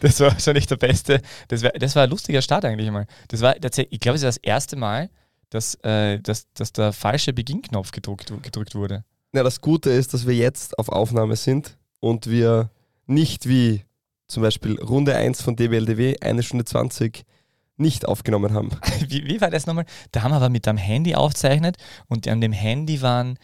Das war wahrscheinlich der beste. Das war, das war ein lustiger Start eigentlich mal. Das war, ich glaube, es ist das erste Mal, dass, äh, dass, dass der falsche Beginnknopf gedrückt, gedrückt wurde. Ja, das Gute ist, dass wir jetzt auf Aufnahme sind und wir nicht wie zum Beispiel Runde 1 von DBLDW, eine Stunde 20, nicht aufgenommen haben. Wie, wie war das nochmal? Da haben wir aber mit dem Handy aufzeichnet und an dem Handy waren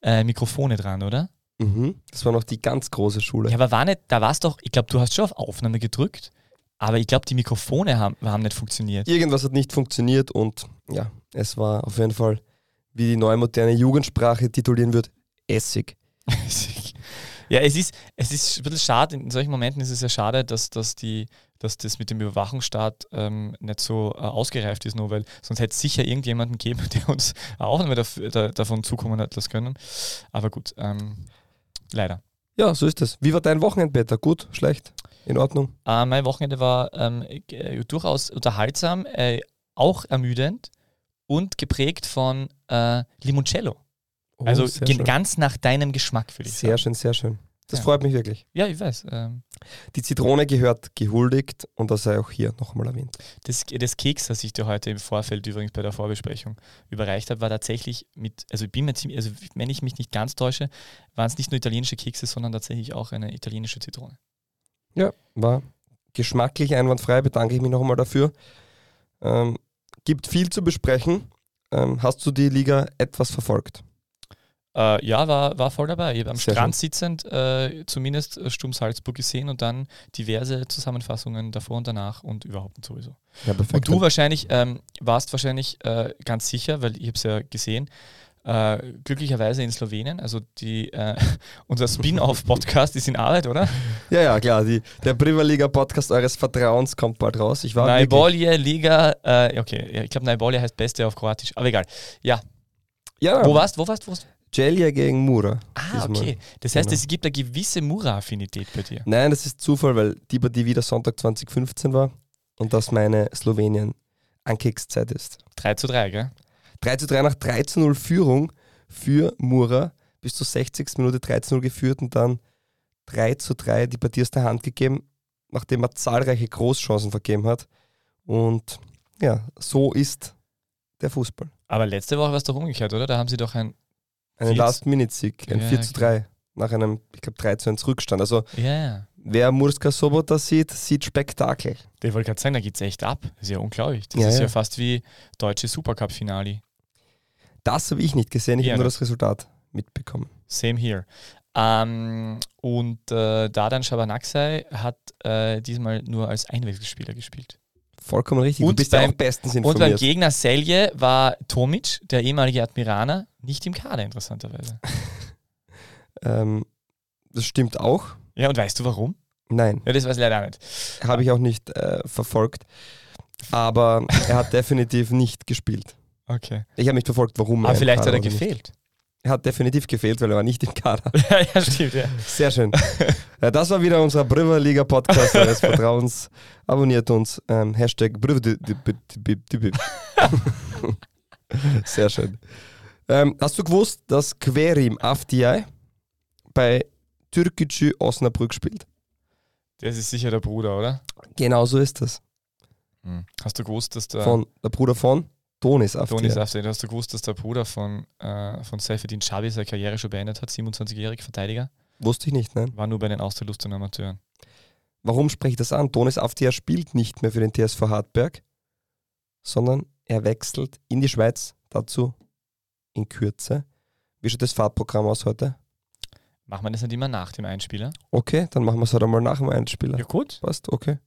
äh, Mikrofone dran, oder? Mhm. Das war noch die ganz große Schule. Ja, aber war nicht, da war es doch, ich glaube, du hast schon auf Aufnahme gedrückt, aber ich glaube, die Mikrofone haben, haben nicht funktioniert. Irgendwas hat nicht funktioniert und ja, es war auf jeden Fall, wie die neue moderne Jugendsprache titulieren wird, Essig. ja, es ist, es ist ein bisschen schade, in solchen Momenten ist es ja schade, dass, dass, die, dass das mit dem Überwachungsstaat ähm, nicht so äh, ausgereift ist, nur weil sonst hätte es sicher irgendjemanden gegeben, der uns auch nicht mehr da, davon zukommen hat lassen können. Aber gut, ähm, leider. Ja, so ist es. Wie war dein Wochenende, Peter? Gut, schlecht? In Ordnung? Äh, mein Wochenende war ähm, äh, durchaus unterhaltsam, äh, auch ermüdend und geprägt von äh, Limoncello. Oh, also ganz nach deinem Geschmack, würde ich sehr sagen. Sehr schön, sehr schön. Das ja. freut mich wirklich. Ja, ich weiß. Ähm die Zitrone gehört gehuldigt und das sei auch hier nochmal erwähnt. Das, das Keks, das ich dir heute im Vorfeld übrigens bei der Vorbesprechung überreicht habe, war tatsächlich mit, also ich bin mir ziemlich, also wenn ich mich nicht ganz täusche, waren es nicht nur italienische Kekse, sondern tatsächlich auch eine italienische Zitrone. Ja, war geschmacklich einwandfrei, bedanke ich mich nochmal dafür. Ähm, gibt viel zu besprechen. Ähm, hast du die Liga etwas verfolgt? Äh, ja, war, war voll dabei. Ich habe am Sehr Strand schön. sitzend äh, zumindest äh, Sturm Salzburg gesehen und dann diverse Zusammenfassungen davor und danach und überhaupt sowieso. Ja, und du wahrscheinlich ähm, warst wahrscheinlich äh, ganz sicher, weil ich habe es ja gesehen, äh, glücklicherweise in Slowenien. Also die, äh, unser Spin-off-Podcast ist in Arbeit, oder? Ja, ja, klar. Die, der Prima Liga-Podcast eures Vertrauens kommt bald raus. Ich war Najbolje Liga, äh, okay, ich glaube Najbolje heißt Beste auf Kroatisch. Aber egal. Ja. ja wo warst du? Wo warst du? Celje gegen Mura. Ah, okay. Das heißt, genau. es gibt eine gewisse Mura-Affinität bei dir. Nein, das ist Zufall, weil die Partie wieder Sonntag 2015 war und das meine Slowenien-Ankickszeit ist. 3 zu 3, gell? 3 zu 3 nach 3 zu 0 Führung für Mura. Bis zur 60. Minute 3 zu 0 geführt und dann 3 zu 3 die Partie aus der Hand gegeben, nachdem er zahlreiche Großchancen vergeben hat. Und ja, so ist der Fußball. Aber letzte Woche war es doch umgekehrt, oder? Da haben sie doch ein einen Last-Minute-Sieg, ein ja, 4 zu 3 nach einem, ich glaube, 3 zu 1 Rückstand. Also ja. wer Murska Sobota sieht, sieht Spektakel. Ich wollte gerade sagen, da geht es echt ab. Das ist ja unglaublich. Das ja, ist ja, fast wie deutsche Supercup-Finale. Das habe ich nicht gesehen, ich habe nur das Resultat mitbekommen. Same here. Ähm, und äh, Dadan Shabanaksai hat äh, diesmal nur als Einwechselspieler gespielt. Vollkommen richtig. Und du bist beim, ja bestens informiert. Und beim Gegner Selje war Tomic, der ehemalige Admiraner, nicht im Kader, interessanterweise. ähm, das stimmt auch. Ja, und weißt du warum? Nein. Ja, das weiß ich leider nicht. Habe ich auch nicht äh, verfolgt. Aber er hat definitiv nicht gespielt. Okay. Ich habe nicht verfolgt, warum. Aber vielleicht hat er gefehlt. Er hat definitiv gefehlt, weil er war nicht im Kader. ja, stimmt, ja. Sehr schön. Ja, das war wieder unser Liga Podcast eures Vertrauens. Abonniert uns. Ähm, Hashtag Sehr schön. Ähm, hast du gewusst, dass Querim Afdiay bei Türkgücü Osnabrück spielt? Das ist sicher der Bruder, oder? Genau so ist das. Hm. Hast du gewusst, dass der. Von, der Bruder von? Donis Afti. Donis Afti. Hast du gewusst, dass der Bruder von, äh, von Seyfedin Chabi seine Karriere schon beendet hat, 27-jähriger Verteidiger? Wusste ich nicht, nein. War nur bei den Austerlustern Amateuren. Warum spreche ich das an? Donis Afti spielt nicht mehr für den TSV Hartberg, sondern er wechselt in die Schweiz, dazu in Kürze. Wie schaut das Fahrtprogramm aus heute? Machen wir das nicht immer nach dem Einspieler? Okay, dann machen wir es halt einmal nach dem Einspieler. Ja, gut. Passt, okay.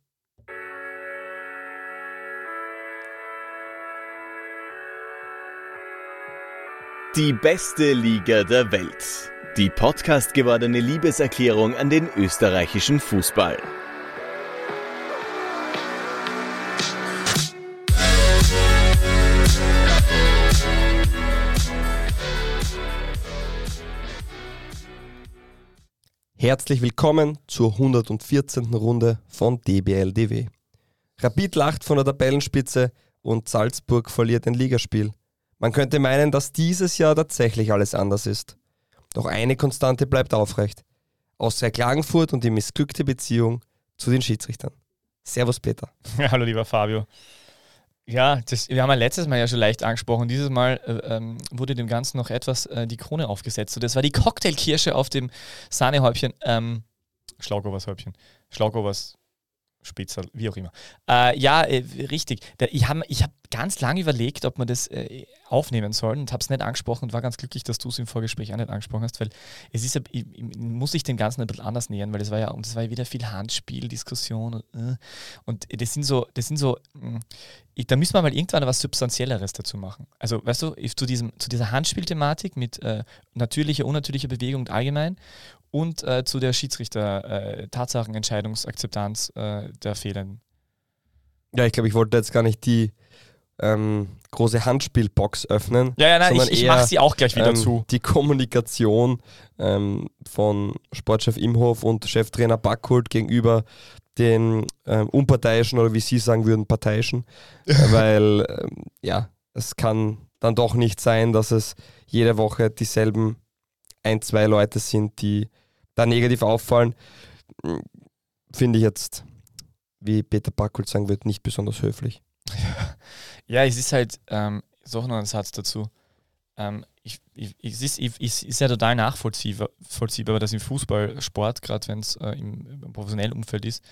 Die beste Liga der Welt. Die Podcast gewordene Liebeserklärung an den österreichischen Fußball. Herzlich willkommen zur 114. Runde von DBLDW. Rapid lacht von der Tabellenspitze und Salzburg verliert ein Ligaspiel. Man könnte meinen, dass dieses Jahr tatsächlich alles anders ist. Doch eine Konstante bleibt aufrecht. Austria Klagenfurt und die missglückte Beziehung zu den Schiedsrichtern. Servus, Peter. Hallo, lieber Fabio. Ja, das, wir haben ja letztes Mal ja schon leicht angesprochen. Dieses Mal äh, ähm, wurde dem Ganzen noch etwas äh, die Krone aufgesetzt. Und das war die Cocktailkirsche auf dem Sahnehäubchen. Ähm, Schlaugobershäubchen. Schlaugobers Spitzel, wie auch immer. Äh, ja, äh, richtig. ich habe ich hab ganz lange überlegt, ob man das äh, aufnehmen soll und habe es nicht angesprochen und war ganz glücklich, dass du es im Vorgespräch auch nicht angesprochen hast, weil es ist, ich, ich, muss ich dem Ganzen ein bisschen anders nähern, weil es war ja, und es war ja wieder viel Handspiel, Diskussion und, äh, und das sind so, das sind so, hm, ich, da müssen wir mal irgendwann was Substanzielleres dazu machen. Also, weißt du, zu, diesem, zu dieser Handspielthematik mit äh, natürlicher, unnatürlicher Bewegung allgemein und äh, zu der Schiedsrichter-Tatsachenentscheidungsakzeptanz äh, äh, der Fehlen. Ja, ich glaube, ich wollte jetzt gar nicht die ähm, große Handspielbox öffnen. Ja, ja, nein, ich, ich mache sie auch gleich wieder ähm, zu. Die Kommunikation ähm, von Sportchef Imhof und Cheftrainer Backholt gegenüber den ähm, unparteiischen oder wie Sie sagen würden, parteiischen. weil, ähm, ja, es kann dann doch nicht sein, dass es jede Woche dieselben ein, zwei Leute sind, die da negativ auffallen, finde ich jetzt, wie Peter Backholt sagen wird, nicht besonders höflich. Ja, es ist halt, ähm, ist auch noch ein Satz dazu. Ähm, ich, ich, es ist, ich, ist ja total nachvollziehbar, vollziehbar, dass im Fußballsport, gerade wenn es äh, im, im, professionellen Umfeld ist,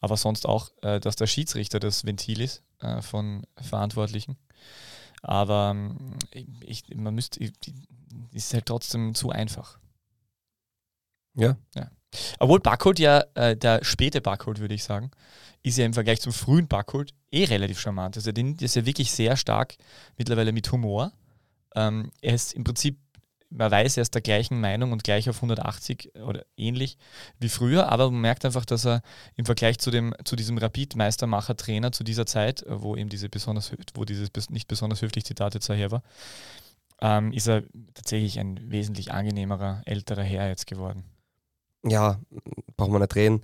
aber sonst auch, äh, dass der Schiedsrichter das Ventil ist äh, von Verantwortlichen. Aber ähm, ich, man müsste, es ist halt trotzdem zu einfach. Ja. ja. Obwohl Backholt ja, äh, der späte Backholt, würde ich sagen, ist ja im Vergleich zum frühen Backholt eh relativ charmant. Also den ist ja wirklich sehr stark mittlerweile mit Humor. Ähm, er ist im Prinzip, man weiß, er ist der gleichen Meinung und gleich auf 180 oder ähnlich wie früher, aber man merkt einfach, dass er im Vergleich zu, dem, zu diesem Rapid-Meistermacher-Trainer zu dieser Zeit, wo eben diese besonders, wo dieses nicht besonders höflich Zitat jetzt her war, ähm, ist er tatsächlich ein wesentlich angenehmerer, älterer Herr jetzt geworden ja, brauchen wir nicht reden.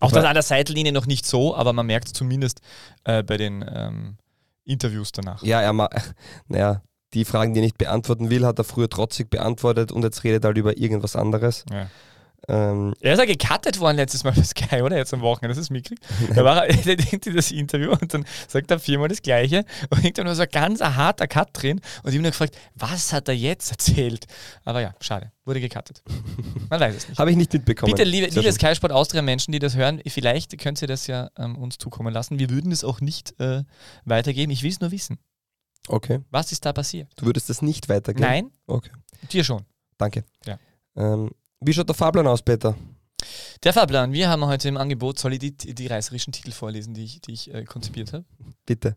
Auch das an der Seitenlinie noch nicht so, aber man merkt es zumindest äh, bei den ähm, Interviews danach. Ja, er naja, die Fragen, die er nicht beantworten will, hat er früher trotzig beantwortet und jetzt redet er halt über irgendwas anderes. Ja. Ähm, er ist ja gecuttet worden letztes Mal für Sky, oder? Jetzt am Wochenende, das ist mitkriegt. Da war er, irgendwie das Interview und dann sagt er viermal das Gleiche und irgendwann war so ein ganz harter Cut drin und ich habe nur gefragt, was hat er jetzt erzählt? Aber ja, schade, wurde gecuttet. Man weiß es nicht. habe ich nicht mitbekommen. Bitte, liebe, liebe Sky Sport Austria Menschen, die das hören, vielleicht könnt ihr das ja ähm, uns zukommen lassen. Wir würden es auch nicht äh, weitergeben. Ich will es nur wissen. Okay. Was ist da passiert? Du würdest es nicht weitergeben? Nein. Okay. Dir schon. Danke. Ja. Ähm, wie schaut der Fahrplan aus, Peter? Der Fahrplan, wir haben heute im Angebot, soll ich die, die reißerischen Titel vorlesen, die ich, die ich äh, konzipiert habe? Bitte.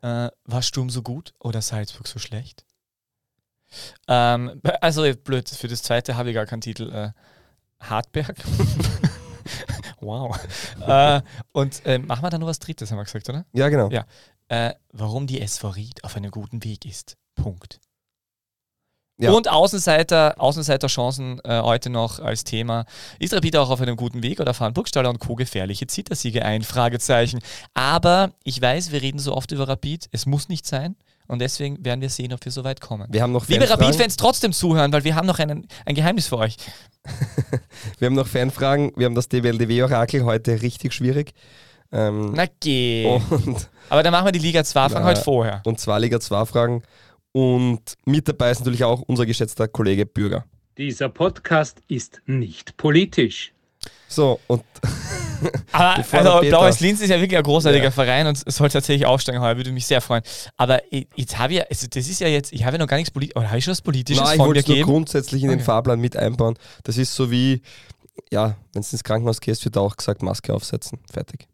Äh, war Sturm so gut oder Salzburg so schlecht? Ähm, also blöd, für das zweite habe ich gar keinen Titel. Äh, Hartberg. wow. äh, und äh, machen wir da noch was Drittes, haben wir gesagt, oder? Ja, genau. Ja. Äh, warum die SV Ried auf einem guten Weg ist. Punkt. Ja. Und Außenseiter, Außenseiterchancen äh, heute noch als Thema. Ist Rapid auch auf einem guten Weg oder fahren Burgstaller und Co. gefährliche Zittersiege ein? Fragezeichen. Aber ich weiß, wir reden so oft über Rapid. Es muss nicht sein. Und deswegen werden wir sehen, ob wir so weit kommen. Wir haben noch Liebe Rapid-Fans, trotzdem zuhören, weil wir haben noch einen, ein Geheimnis für euch. wir haben noch Fanfragen. Wir haben das DWLDW-Orakel heute richtig schwierig. Ähm, Na geh. Aber dann machen wir die Liga 2-Fragen heute vorher. Und zwei Liga 2-Fragen. Und mit dabei ist natürlich auch unser geschätzter Kollege Bürger. Dieser Podcast ist nicht politisch. So, und. Aber also, Blaues Linz ist ja wirklich ein großartiger ja. Verein und soll tatsächlich aufsteigen heuer, würde mich sehr freuen. Aber jetzt habe ich, also das ist ja jetzt, ich habe ja noch gar nichts Politisches, oder habe ich schon was Politisches Nein, von ich wollte es nur grundsätzlich in okay. den Fahrplan mit einbauen. Das ist so wie, ja, wenn du ins Krankenhaus gehst, wird auch gesagt, Maske aufsetzen. Fertig.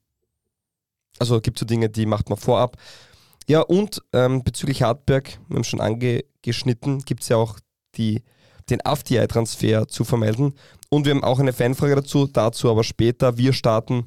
Also gibt es so Dinge, die macht man vorab. Ja, und ähm, bezüglich Hartberg, wir haben schon angeschnitten, gibt es ja auch die, den AFTI-Transfer zu vermelden. Und wir haben auch eine Fanfrage dazu, dazu aber später. Wir starten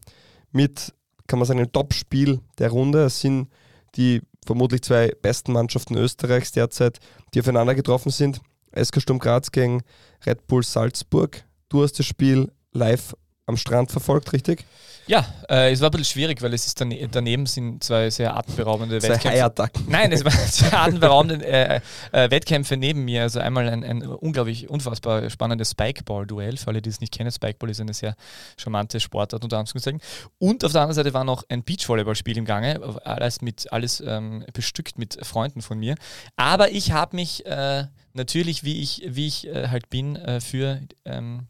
mit, kann man sagen, einem Topspiel der Runde. Es sind die vermutlich zwei besten Mannschaften Österreichs derzeit, die aufeinander getroffen sind. SK Sturm Graz gegen Red Bull Salzburg. Du hast das Spiel live am Strand verfolgt, richtig? Ja, äh, es war ein bisschen schwierig, weil es ist dann, daneben sind zwei sehr atemberaubende zwei Wettkämpfe. Nein, es waren zwei atemberaubende äh, äh, Wettkämpfe neben mir. Also einmal ein, ein unglaublich unfassbar spannendes Spikeball-Duell. Für alle, die es nicht kennen, Spikeball ist eine sehr charmante Sportart unter Anführungszeichen. Und auf der anderen Seite war noch ein Beachvolleyballspiel im Gange, alles, mit, alles ähm, bestückt mit Freunden von mir. Aber ich habe mich äh, natürlich, wie ich, wie ich äh, halt bin, äh, für ähm,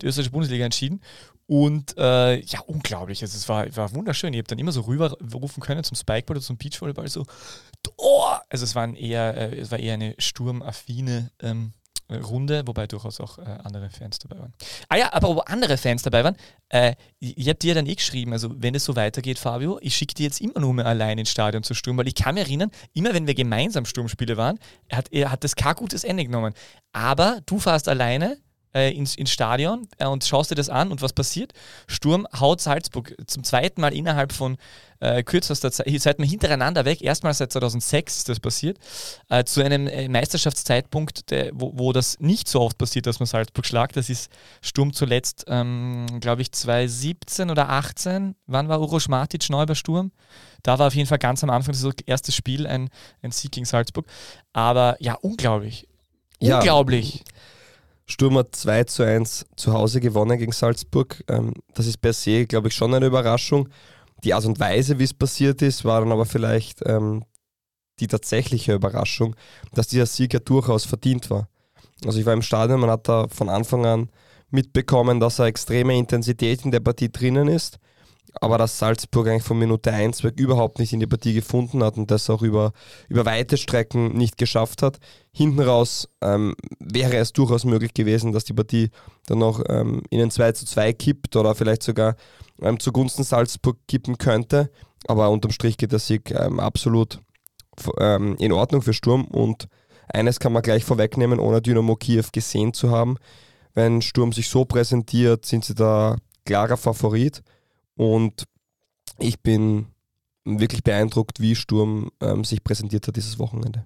die österreichische Bundesliga entschieden und äh, ja, unglaublich. Also, es war, war wunderschön. Ich habe dann immer so rüberrufen können zum Spikeball oder zum Beachvolleyball so, oh! Also es, waren eher, äh, es war eher eine sturmaffine ähm, Runde, wobei durchaus auch äh, andere Fans dabei waren. Ah ja, aber wo andere Fans dabei waren, äh, ich, ich habe dir dann eh geschrieben, also wenn es so weitergeht, Fabio, ich schicke dir jetzt immer nur mehr allein ins Stadion zu Sturm, weil ich kann mich erinnern, immer wenn wir gemeinsam Sturmspiele waren, hat, er hat das kein gutes Ende genommen. Aber du fährst alleine, äh, ins, ins Stadion äh, und schaust dir das an und was passiert? Sturm haut Salzburg zum zweiten Mal innerhalb von äh, kürzester Zeit, seit wir hintereinander weg, erstmals seit 2006 ist das passiert, äh, zu einem äh, Meisterschaftszeitpunkt, der, wo, wo, das nicht so oft passiert, dass man Salzburg schlagt. Das ist Sturm zuletzt, ähm, glaube ich, 2017 oder 18. Wann war Uroš Matic neu bei Sturm? Da war auf jeden Fall ganz am Anfang das erste Spiel ein, ein Sieg gegen Salzburg. Aber ja, unglaublich. Unglaublich. Sturm hat 2 zu 1 zu Hause gewonnen gegen Salzburg. Ähm, das ist per se, glaube ich, schon eine Überraschung. Die Art und Weise, wie es passiert ist, war dann aber vielleicht ähm, die tatsächliche Überraschung, dass dieser Sieg ja durchaus verdient war. Also ich war im Stadion, man hat da von Anfang an mitbekommen, dass eine extreme Intensität in der Partie drinnen ist aber dass Salzburg eigentlich von Minute 1 weg überhaupt nicht in die Partie gefunden hat und das auch über, über weite Strecken nicht geschafft hat. Hinten raus ähm, wäre es durchaus möglich gewesen, dass die Partie dann noch ähm, in ein 2 zu 2 kippt oder vielleicht sogar ähm, zugunsten Salzburg kippen könnte. Aber unterm Strich geht der Sieg ähm, absolut ähm, in Ordnung für Sturm und eines kann man gleich vorwegnehmen, ohne Dynamo Kiew gesehen zu haben. Wenn Sturm sich so präsentiert, sind sie da klarer Favorit. Und ich bin wirklich beeindruckt, wie Sturm ähm, sich präsentiert hat dieses Wochenende.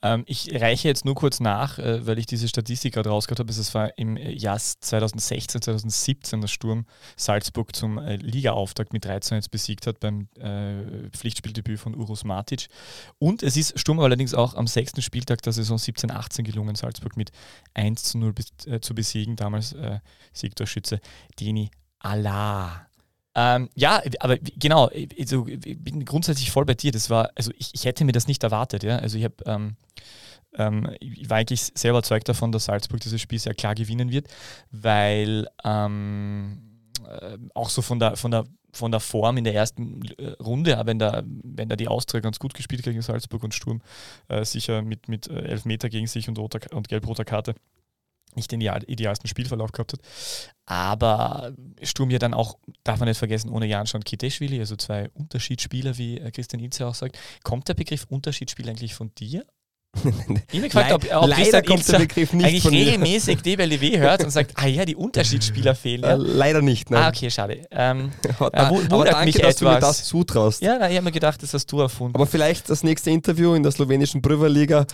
Ähm, ich reiche jetzt nur kurz nach, äh, weil ich diese Statistik gerade rausgehört habe. Es war im Jahr 2016, 2017, dass Sturm Salzburg zum äh, Ligaauftakt mit 13 1 besiegt hat beim äh, Pflichtspieldebüt von Urus Matic. Und es ist Sturm allerdings auch am sechsten Spieltag der Saison 17-18 gelungen, Salzburg mit 1 zu 0 bis, äh, zu besiegen. Damals äh, Siegtorschütze Deni Allah. Ähm, ja, aber genau, also, ich bin grundsätzlich voll bei dir. Das war, also ich, ich hätte mir das nicht erwartet, ja. Also ich habe ähm, ähm, ich war eigentlich sehr überzeugt davon, dass Salzburg dieses Spiel sehr klar gewinnen wird, weil ähm, äh, auch so von der, von der von der Form in der ersten äh, Runde, wenn da, wenn da die Austria ganz gut gespielt gegen Salzburg und Sturm äh, sicher mit, mit äh, Elfmeter gegen sich und, und gelb-roter Karte nicht den idealsten Spielverlauf gehabt hat. Aber Sturm ja dann auch, darf man nicht vergessen, ohne Jan und Kiteschwili, also zwei Unterschiedsspieler, wie äh, Christian Inze auch sagt. Kommt der Begriff Unterschiedsspiel eigentlich von dir ich habe gefragt, ob, ob leider kommt der Begriff nicht eigentlich von regelmäßig DBLW hört und sagt, ah ja, die Unterschiedsspieler fehlen. Ja. Äh, leider nicht. Nein. Ah, okay, schade. Ähm, aber, aber danke, mich dass etwas. du mir das zutraust. Ja, nein, ich habe mir gedacht, das hast du erfunden. Aber vielleicht das nächste Interview in der slowenischen Prüverliga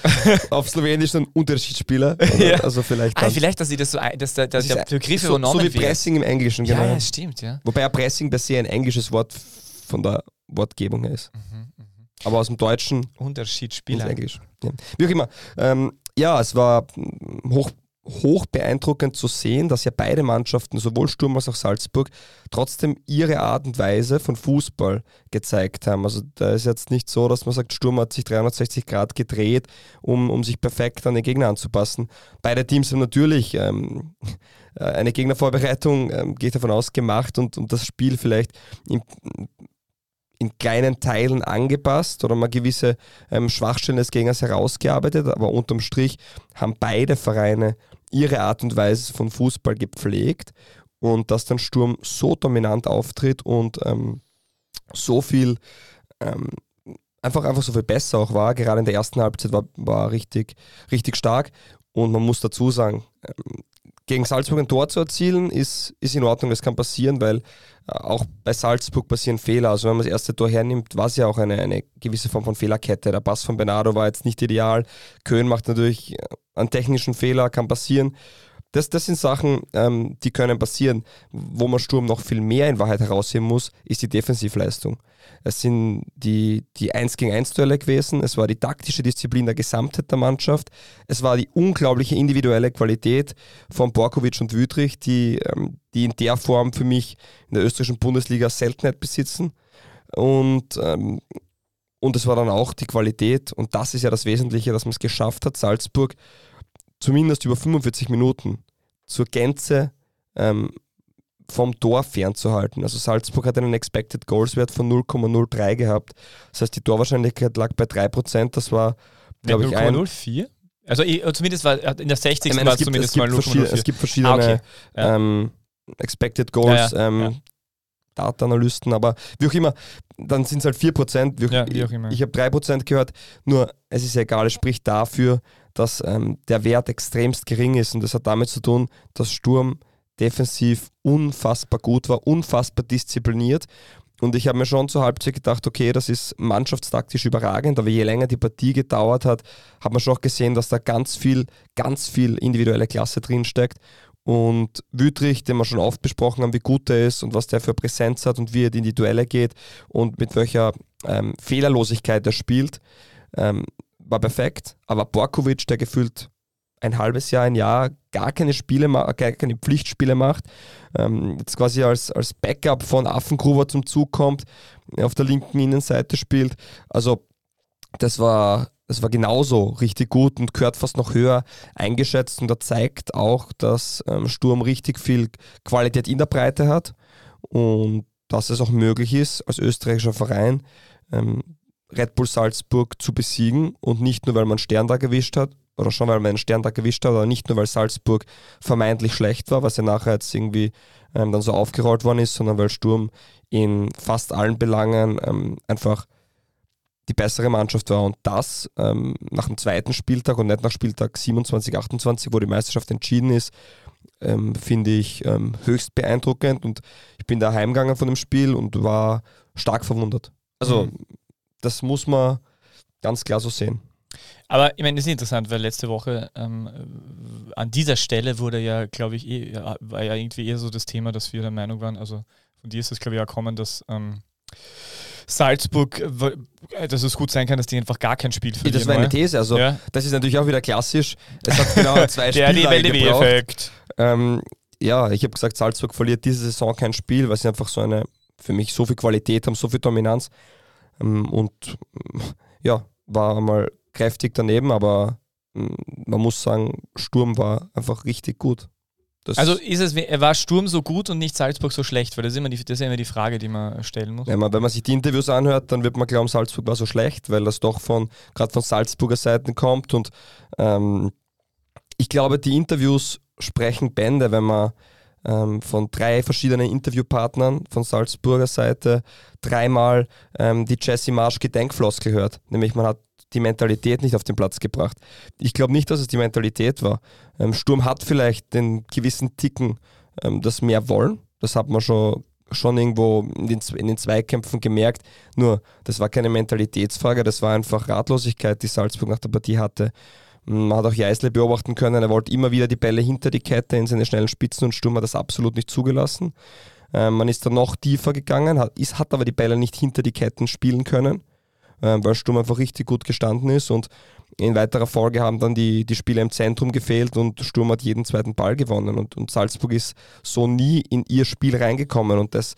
auf Slowenisch ein Unterschiedsspieler. ja. Also vielleicht. Ah, vielleicht, dass sie das so, dass der, dass der Begriff so, übernommen So wie Pressing im Englischen, genau. Ja, ja, stimmt, ja. Wobei Pressing per se ein englisches Wort von der Wortgebung ist. Mhm, mhm. Aber aus dem Deutschen. Unterschiedsspieler. Englisch. Ja. Wie auch immer. Ähm, ja, es war hoch, hoch beeindruckend zu sehen, dass ja beide Mannschaften, sowohl Sturm als auch Salzburg, trotzdem ihre Art und Weise von Fußball gezeigt haben. Also da ist jetzt nicht so, dass man sagt, Sturm hat sich 360 Grad gedreht, um, um sich perfekt an den Gegner anzupassen. Beide Teams haben natürlich ähm, äh, eine Gegnervorbereitung, ähm, gehe ich davon aus, gemacht und, und das Spiel vielleicht im in kleinen Teilen angepasst oder mal gewisse ähm, Schwachstellen des Gegners herausgearbeitet, aber unterm Strich haben beide Vereine ihre Art und Weise von Fußball gepflegt und dass dann Sturm so dominant auftritt und ähm, so viel ähm, einfach, einfach so viel besser auch war, gerade in der ersten Halbzeit war, war richtig, richtig stark. Und man muss dazu sagen, ähm, gegen Salzburg ein Tor zu erzielen, ist, ist in Ordnung, das kann passieren, weil äh, auch bei Salzburg passieren Fehler. Also wenn man das erste Tor hernimmt, war es ja auch eine, eine gewisse Form von Fehlerkette. Der Pass von Bernardo war jetzt nicht ideal. Köhn macht natürlich äh, einen technischen Fehler, kann passieren. Das, das sind Sachen, ähm, die können passieren. Wo man Sturm noch viel mehr in Wahrheit herausheben muss, ist die Defensivleistung. Es sind die, die 1 gegen 1 Duelle gewesen, es war die taktische Disziplin der Gesamtheit der Mannschaft, es war die unglaubliche individuelle Qualität von Borkovic und Wüdrich, die, ähm, die in der Form für mich in der österreichischen Bundesliga Seltenheit besitzen. Und, ähm, und es war dann auch die Qualität, und das ist ja das Wesentliche, dass man es geschafft hat, Salzburg zumindest über 45 Minuten zur Gänze ähm, vom Tor fernzuhalten. Also Salzburg hat einen Expected Goals Wert von 0,03 gehabt. Das heißt, die Torwahrscheinlichkeit lag bei 3%. Das war, glaube ich, 0,04? Also zumindest war in der 60. Ich meine, war es zumindest mal 0,04. Es gibt verschiedene ah, okay. ja. ähm, Expected Goals ja, ja, ähm, Data-Analysten, aber wie auch immer, dann sind es halt 4%. Wie auch, ja, wie auch immer. Ich, ich habe 3% gehört, nur es ist egal, es spricht dafür, dass ähm, der Wert extremst gering ist und das hat damit zu tun, dass Sturm defensiv unfassbar gut war, unfassbar diszipliniert. Und ich habe mir schon zur Halbzeit gedacht, okay, das ist mannschaftstaktisch überragend, aber je länger die Partie gedauert hat, hat man schon auch gesehen, dass da ganz viel, ganz viel individuelle Klasse drin steckt. Und Wüttrich, den wir schon oft besprochen haben, wie gut er ist und was der für Präsenz hat und wie er in die Duelle geht und mit welcher ähm, Fehlerlosigkeit er spielt, ähm, war perfekt. Aber Borkovic, der gefühlt ein halbes Jahr, ein Jahr gar keine Spiele, gar keine Pflichtspiele macht, ähm, jetzt quasi als, als Backup von Affengruber zum Zug kommt, auf der linken Innenseite spielt. Also das war es war genauso richtig gut und gehört fast noch höher eingeschätzt und er zeigt auch, dass ähm, Sturm richtig viel Qualität in der Breite hat und dass es auch möglich ist, als österreichischer Verein ähm, Red Bull Salzburg zu besiegen und nicht nur, weil man Stern da gewischt hat, oder schon weil man einen Stern da gewischt hat, aber nicht nur, weil Salzburg vermeintlich schlecht war, was ja nachher jetzt irgendwie ähm, dann so aufgerollt worden ist, sondern weil Sturm in fast allen Belangen ähm, einfach die bessere Mannschaft war und das ähm, nach dem zweiten Spieltag und nicht nach Spieltag 27, 28, wo die Meisterschaft entschieden ist, ähm, finde ich ähm, höchst beeindruckend und ich bin da heimgegangen von dem Spiel und war stark verwundert. Also mhm. Das muss man ganz klar so sehen. Aber ich meine, das ist interessant, weil letzte Woche ähm, an dieser Stelle wurde ja, glaube ich, eh, war ja irgendwie eher so das Thema, dass wir der Meinung waren, also von dir ist es, glaube ich, auch kommen, dass ähm, Salzburg, äh, dass es gut sein kann, dass die einfach gar kein Spiel verlieren. Das war eine These, also ja. das ist natürlich auch wieder klassisch. Es hat genau zwei Spiele gebraucht. Ähm, ja, ich habe gesagt, Salzburg verliert diese Saison kein Spiel, weil sie einfach so eine, für mich so viel Qualität haben, so viel Dominanz. Ähm, und ja, war mal kräftig daneben, aber mm, man muss sagen, Sturm war einfach richtig gut. Das also ist es, war Sturm so gut und nicht Salzburg so schlecht? Weil das ist immer die, das ist immer die Frage, die man stellen muss. Ja, wenn man sich die Interviews anhört, dann wird man glauben, Salzburg war so schlecht, weil das doch von gerade von Salzburger Seiten kommt. Und ähm, ich glaube, die Interviews sprechen Bände, wenn man ähm, von drei verschiedenen Interviewpartnern von Salzburger Seite dreimal ähm, die Jesse Marsch Gedenkfloskel hört. Nämlich man hat die Mentalität nicht auf den Platz gebracht. Ich glaube nicht, dass es die Mentalität war. Ähm, Sturm hat vielleicht den gewissen Ticken ähm, das mehr wollen. Das hat man schon, schon irgendwo in den, in den Zweikämpfen gemerkt. Nur, das war keine Mentalitätsfrage, das war einfach Ratlosigkeit, die Salzburg nach der Partie hatte. Man hat auch Jeißle beobachten können, er wollte immer wieder die Bälle hinter die Kette in seine schnellen Spitzen und Sturm hat das absolut nicht zugelassen. Ähm, man ist dann noch tiefer gegangen, hat, aber die Bälle nicht hinter die Ketten spielen können äh, weil Sturm einfach richtig gut gestanden ist und in weiterer Folge haben dann die, die Spieler im Zentrum gefehlt und Sturm hat jeden zweiten Ball gewonnen und, und Salzburg ist so nie in ihr Spiel reingekommen und das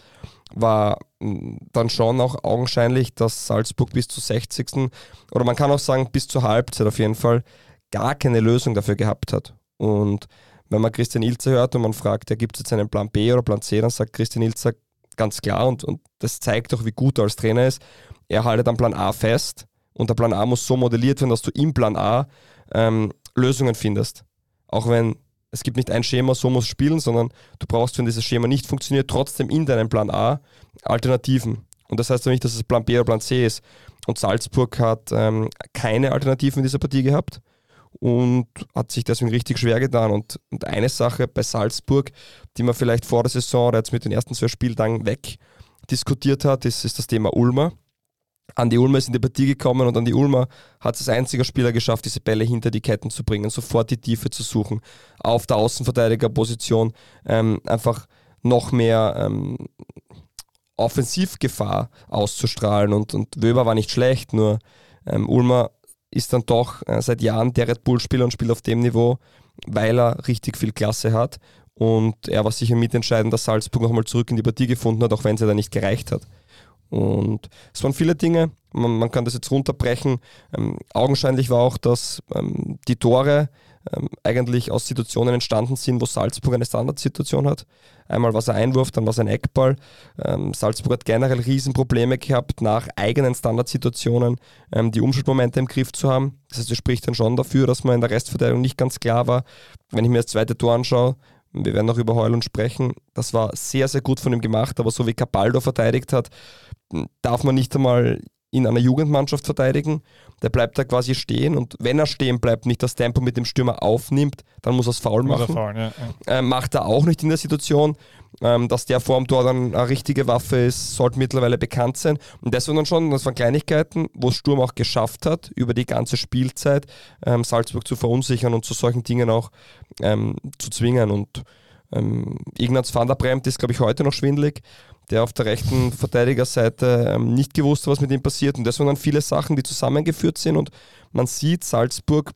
war dann schon auch augenscheinlich, dass Salzburg bis zur 60. oder man kann auch sagen bis zur Halbzeit auf jeden Fall gar keine Lösung dafür gehabt hat. Und wenn man Christian Ilzer hört und man fragt, ja, gibt es jetzt einen Plan B oder Plan C, dann sagt Christian Ilzer ganz klar und, und das zeigt auch, wie gut er als Trainer ist er haltet am Plan A fest und der Plan A muss so modelliert werden, dass du im Plan A ähm, Lösungen findest. Auch wenn es gibt nicht ein Schema, so muss spielen, sondern du brauchst, wenn dieses Schema nicht funktioniert, trotzdem in deinem Plan A Alternativen. Und das heißt ja nicht, dass es Plan B oder Plan C ist. Und Salzburg hat ähm, keine Alternativen in dieser Partie gehabt und hat sich deswegen richtig schwer getan. Und, und eine Sache bei Salzburg, die man vielleicht vor der Saison oder jetzt mit den ersten zwei Spieltagen weg diskutiert hat, ist, ist das Thema Ulmer Andi Ulmer ist in die Partie gekommen und Andi Ulmer hat es als einziger Spieler geschafft, diese Bälle hinter die Ketten zu bringen, sofort die Tiefe zu suchen, auf der Außenverteidigerposition ähm, einfach noch mehr ähm, Offensivgefahr auszustrahlen. Und, und Wöber war nicht schlecht, nur ähm, Ulmer ist dann doch äh, seit Jahren der Red Bull-Spieler und spielt auf dem Niveau, weil er richtig viel Klasse hat. Und er war sicher mitentscheidend, dass Salzburg nochmal zurück in die Partie gefunden hat, auch wenn es ja da nicht gereicht hat. Und es waren viele Dinge, man, man kann das jetzt runterbrechen. Ähm, augenscheinlich war auch, dass ähm, die Tore ähm, eigentlich aus Situationen entstanden sind, wo Salzburg eine Standardsituation hat. Einmal war es ein Einwurf, dann war es ein Eckball. Ähm, Salzburg hat generell Riesenprobleme gehabt, nach eigenen Standardsituationen ähm, die Umschaltmomente im Griff zu haben. Das heißt, das spricht dann schon dafür, dass man in der Restverteidigung nicht ganz klar war. Wenn ich mir das zweite Tor anschaue, wir werden noch über Heulund sprechen, das war sehr, sehr gut von ihm gemacht, aber so wie Cabaldo verteidigt hat, darf man nicht einmal in einer Jugendmannschaft verteidigen. Der bleibt da quasi stehen und wenn er stehen bleibt, nicht das Tempo mit dem Stürmer aufnimmt, dann muss er es faul machen. Faul, ja, ja. Äh, macht er auch nicht in der Situation. Ähm, dass der Form dort dann eine richtige Waffe ist, sollte mittlerweile bekannt sein. Und das waren dann schon, das waren Kleinigkeiten, wo Sturm auch geschafft hat, über die ganze Spielzeit ähm, Salzburg zu verunsichern und zu solchen Dingen auch ähm, zu zwingen. Und ähm, Ignaz van der Bremt ist, glaube ich, heute noch schwindlig der auf der rechten Verteidigerseite ähm, nicht gewusst, was mit ihm passiert. Und das waren dann viele Sachen, die zusammengeführt sind. Und man sieht, Salzburg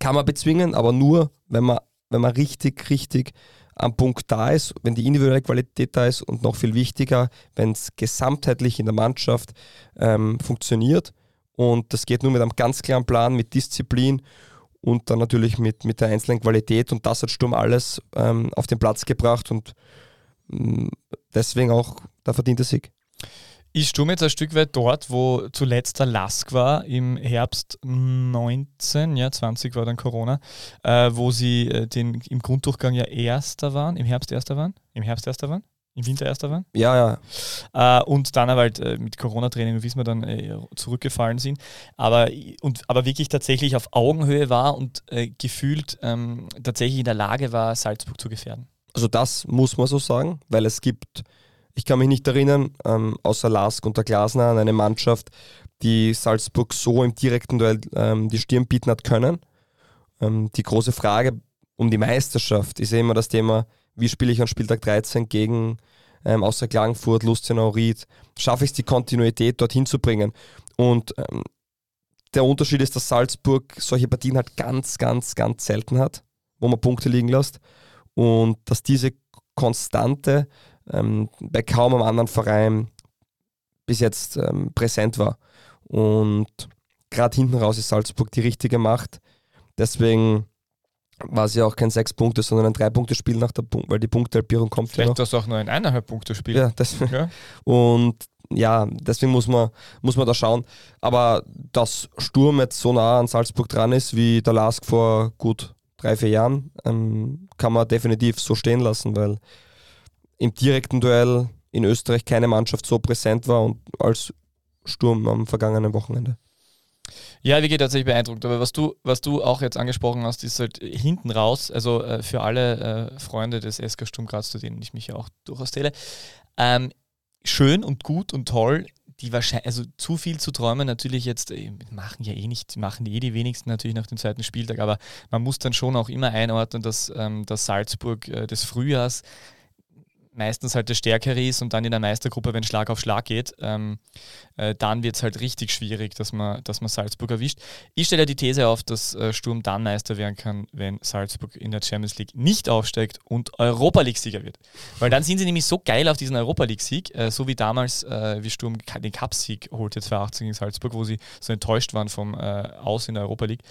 kann man bezwingen, aber nur, wenn man, wenn man richtig, richtig am Punkt da ist, wenn die individuelle Qualität da ist und noch viel wichtiger, wenn es gesamtheitlich in der Mannschaft ähm, funktioniert. Und das geht nur mit einem ganz klaren Plan, mit Disziplin und dann natürlich mit, mit der einzelnen Qualität. Und das hat Sturm alles ähm, auf den Platz gebracht. Und deswegen auch der verdiente Sieg. Ist Sturm jetzt ein Stück weit dort, wo zuletzt der Lask war, im Herbst 19, ja 20 war dann Corona, äh, wo sie äh, den, im Grunddurchgang ja Erster waren, im Herbst Erster waren? Im Herbst Erster waren? Im Winter Erster waren? Ja, ja. Äh, und dann aber halt äh, mit Corona-Training, wie wir dann äh, zurückgefallen sind. Aber, und, aber wirklich tatsächlich auf Augenhöhe war und äh, gefühlt ähm, tatsächlich in der Lage war, Salzburg zu gefährden. Also das muss man so sagen, weil es gibt, ich kann mich nicht erinnern, ähm, außer Lask und der Glasner an eine Mannschaft, die Salzburg so im direkten Duell ähm, die Stirn bieten hat können. Ähm, die große Frage um die Meisterschaft ist ja immer das Thema, wie spiele ich an Spieltag 13 gegen ähm, außer Klagenfurt, Lustenau, Ried, schaffe ich es die Kontinuität dorthin zu bringen. Und ähm, der Unterschied ist, dass Salzburg solche Partien halt ganz, ganz, ganz selten hat, wo man Punkte liegen lässt und dass diese Konstante ähm, bei kaum einem anderen Verein bis jetzt ähm, präsent war. Und gerade hinten raus ist Salzburg die richtige Macht. Deswegen war es ja auch kein Sechs-Punkte, sondern ein Drei-Punkte-Spiel nach der Punkt, weil die Punktehalbierung kommt Vielleicht ja das auch nur ein Eineinhalb-Punkte-Spiel. Ja, deswegen. Ja. Und ja, deswegen muss man, muss man da schauen. Aber dass Sturm jetzt so nah an Salzburg dran ist, wie der Lask vor gut drei, vier Jahren, ähm, kann man definitiv so stehen lassen, weil im direkten Duell in Österreich keine Mannschaft so präsent war und als Sturm am vergangenen Wochenende. Ja, wie geht tatsächlich beeindruckt. Aber was du, was du auch jetzt angesprochen hast, ist halt hinten raus, also äh, für alle äh, Freunde des SK Sturm Graz, zu denen ich mich ja auch durchaus zähle, ähm, schön und gut und toll die wahrscheinlich, also zu viel zu träumen, natürlich jetzt, äh, machen ja eh nicht, machen eh die wenigsten natürlich nach dem zweiten Spieltag, aber man muss dann schon auch immer einordnen, dass, ähm, dass Salzburg äh, des Frühjahrs meistens halt der Stärkere ist und dann in der Meistergruppe, wenn Schlag auf Schlag geht, ähm, äh, dann wird es halt richtig schwierig, dass man, dass man Salzburg erwischt. Ich stelle ja die These auf, dass äh, Sturm dann Meister werden kann, wenn Salzburg in der Champions League nicht aufsteigt und Europa League-Sieger wird. Weil dann sind sie nämlich so geil auf diesen Europa League-Sieg, äh, so wie damals, äh, wie Sturm den Cup-Sieg holte 2018 in Salzburg, wo sie so enttäuscht waren vom äh, Aus in der Europa League.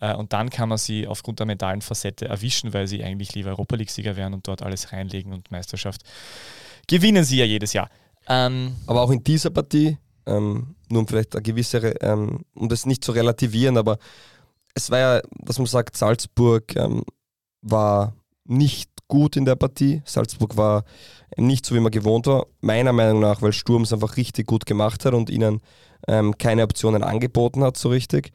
Äh, und dann kann man sie aufgrund der mentalen Facette erwischen, weil sie eigentlich lieber Europa League-Sieger wären und dort alles reinlegen und Meisterschaft gewinnen sie ja jedes Jahr. Ähm, aber auch in dieser Partie, ähm, nur um vielleicht eine gewisse, ähm, um das nicht zu relativieren, aber es war ja, dass man sagt, Salzburg ähm, war nicht gut in der Partie. Salzburg war nicht so, wie man gewohnt war, meiner Meinung nach, weil Sturm es einfach richtig gut gemacht hat und ihnen ähm, keine Optionen angeboten hat, so richtig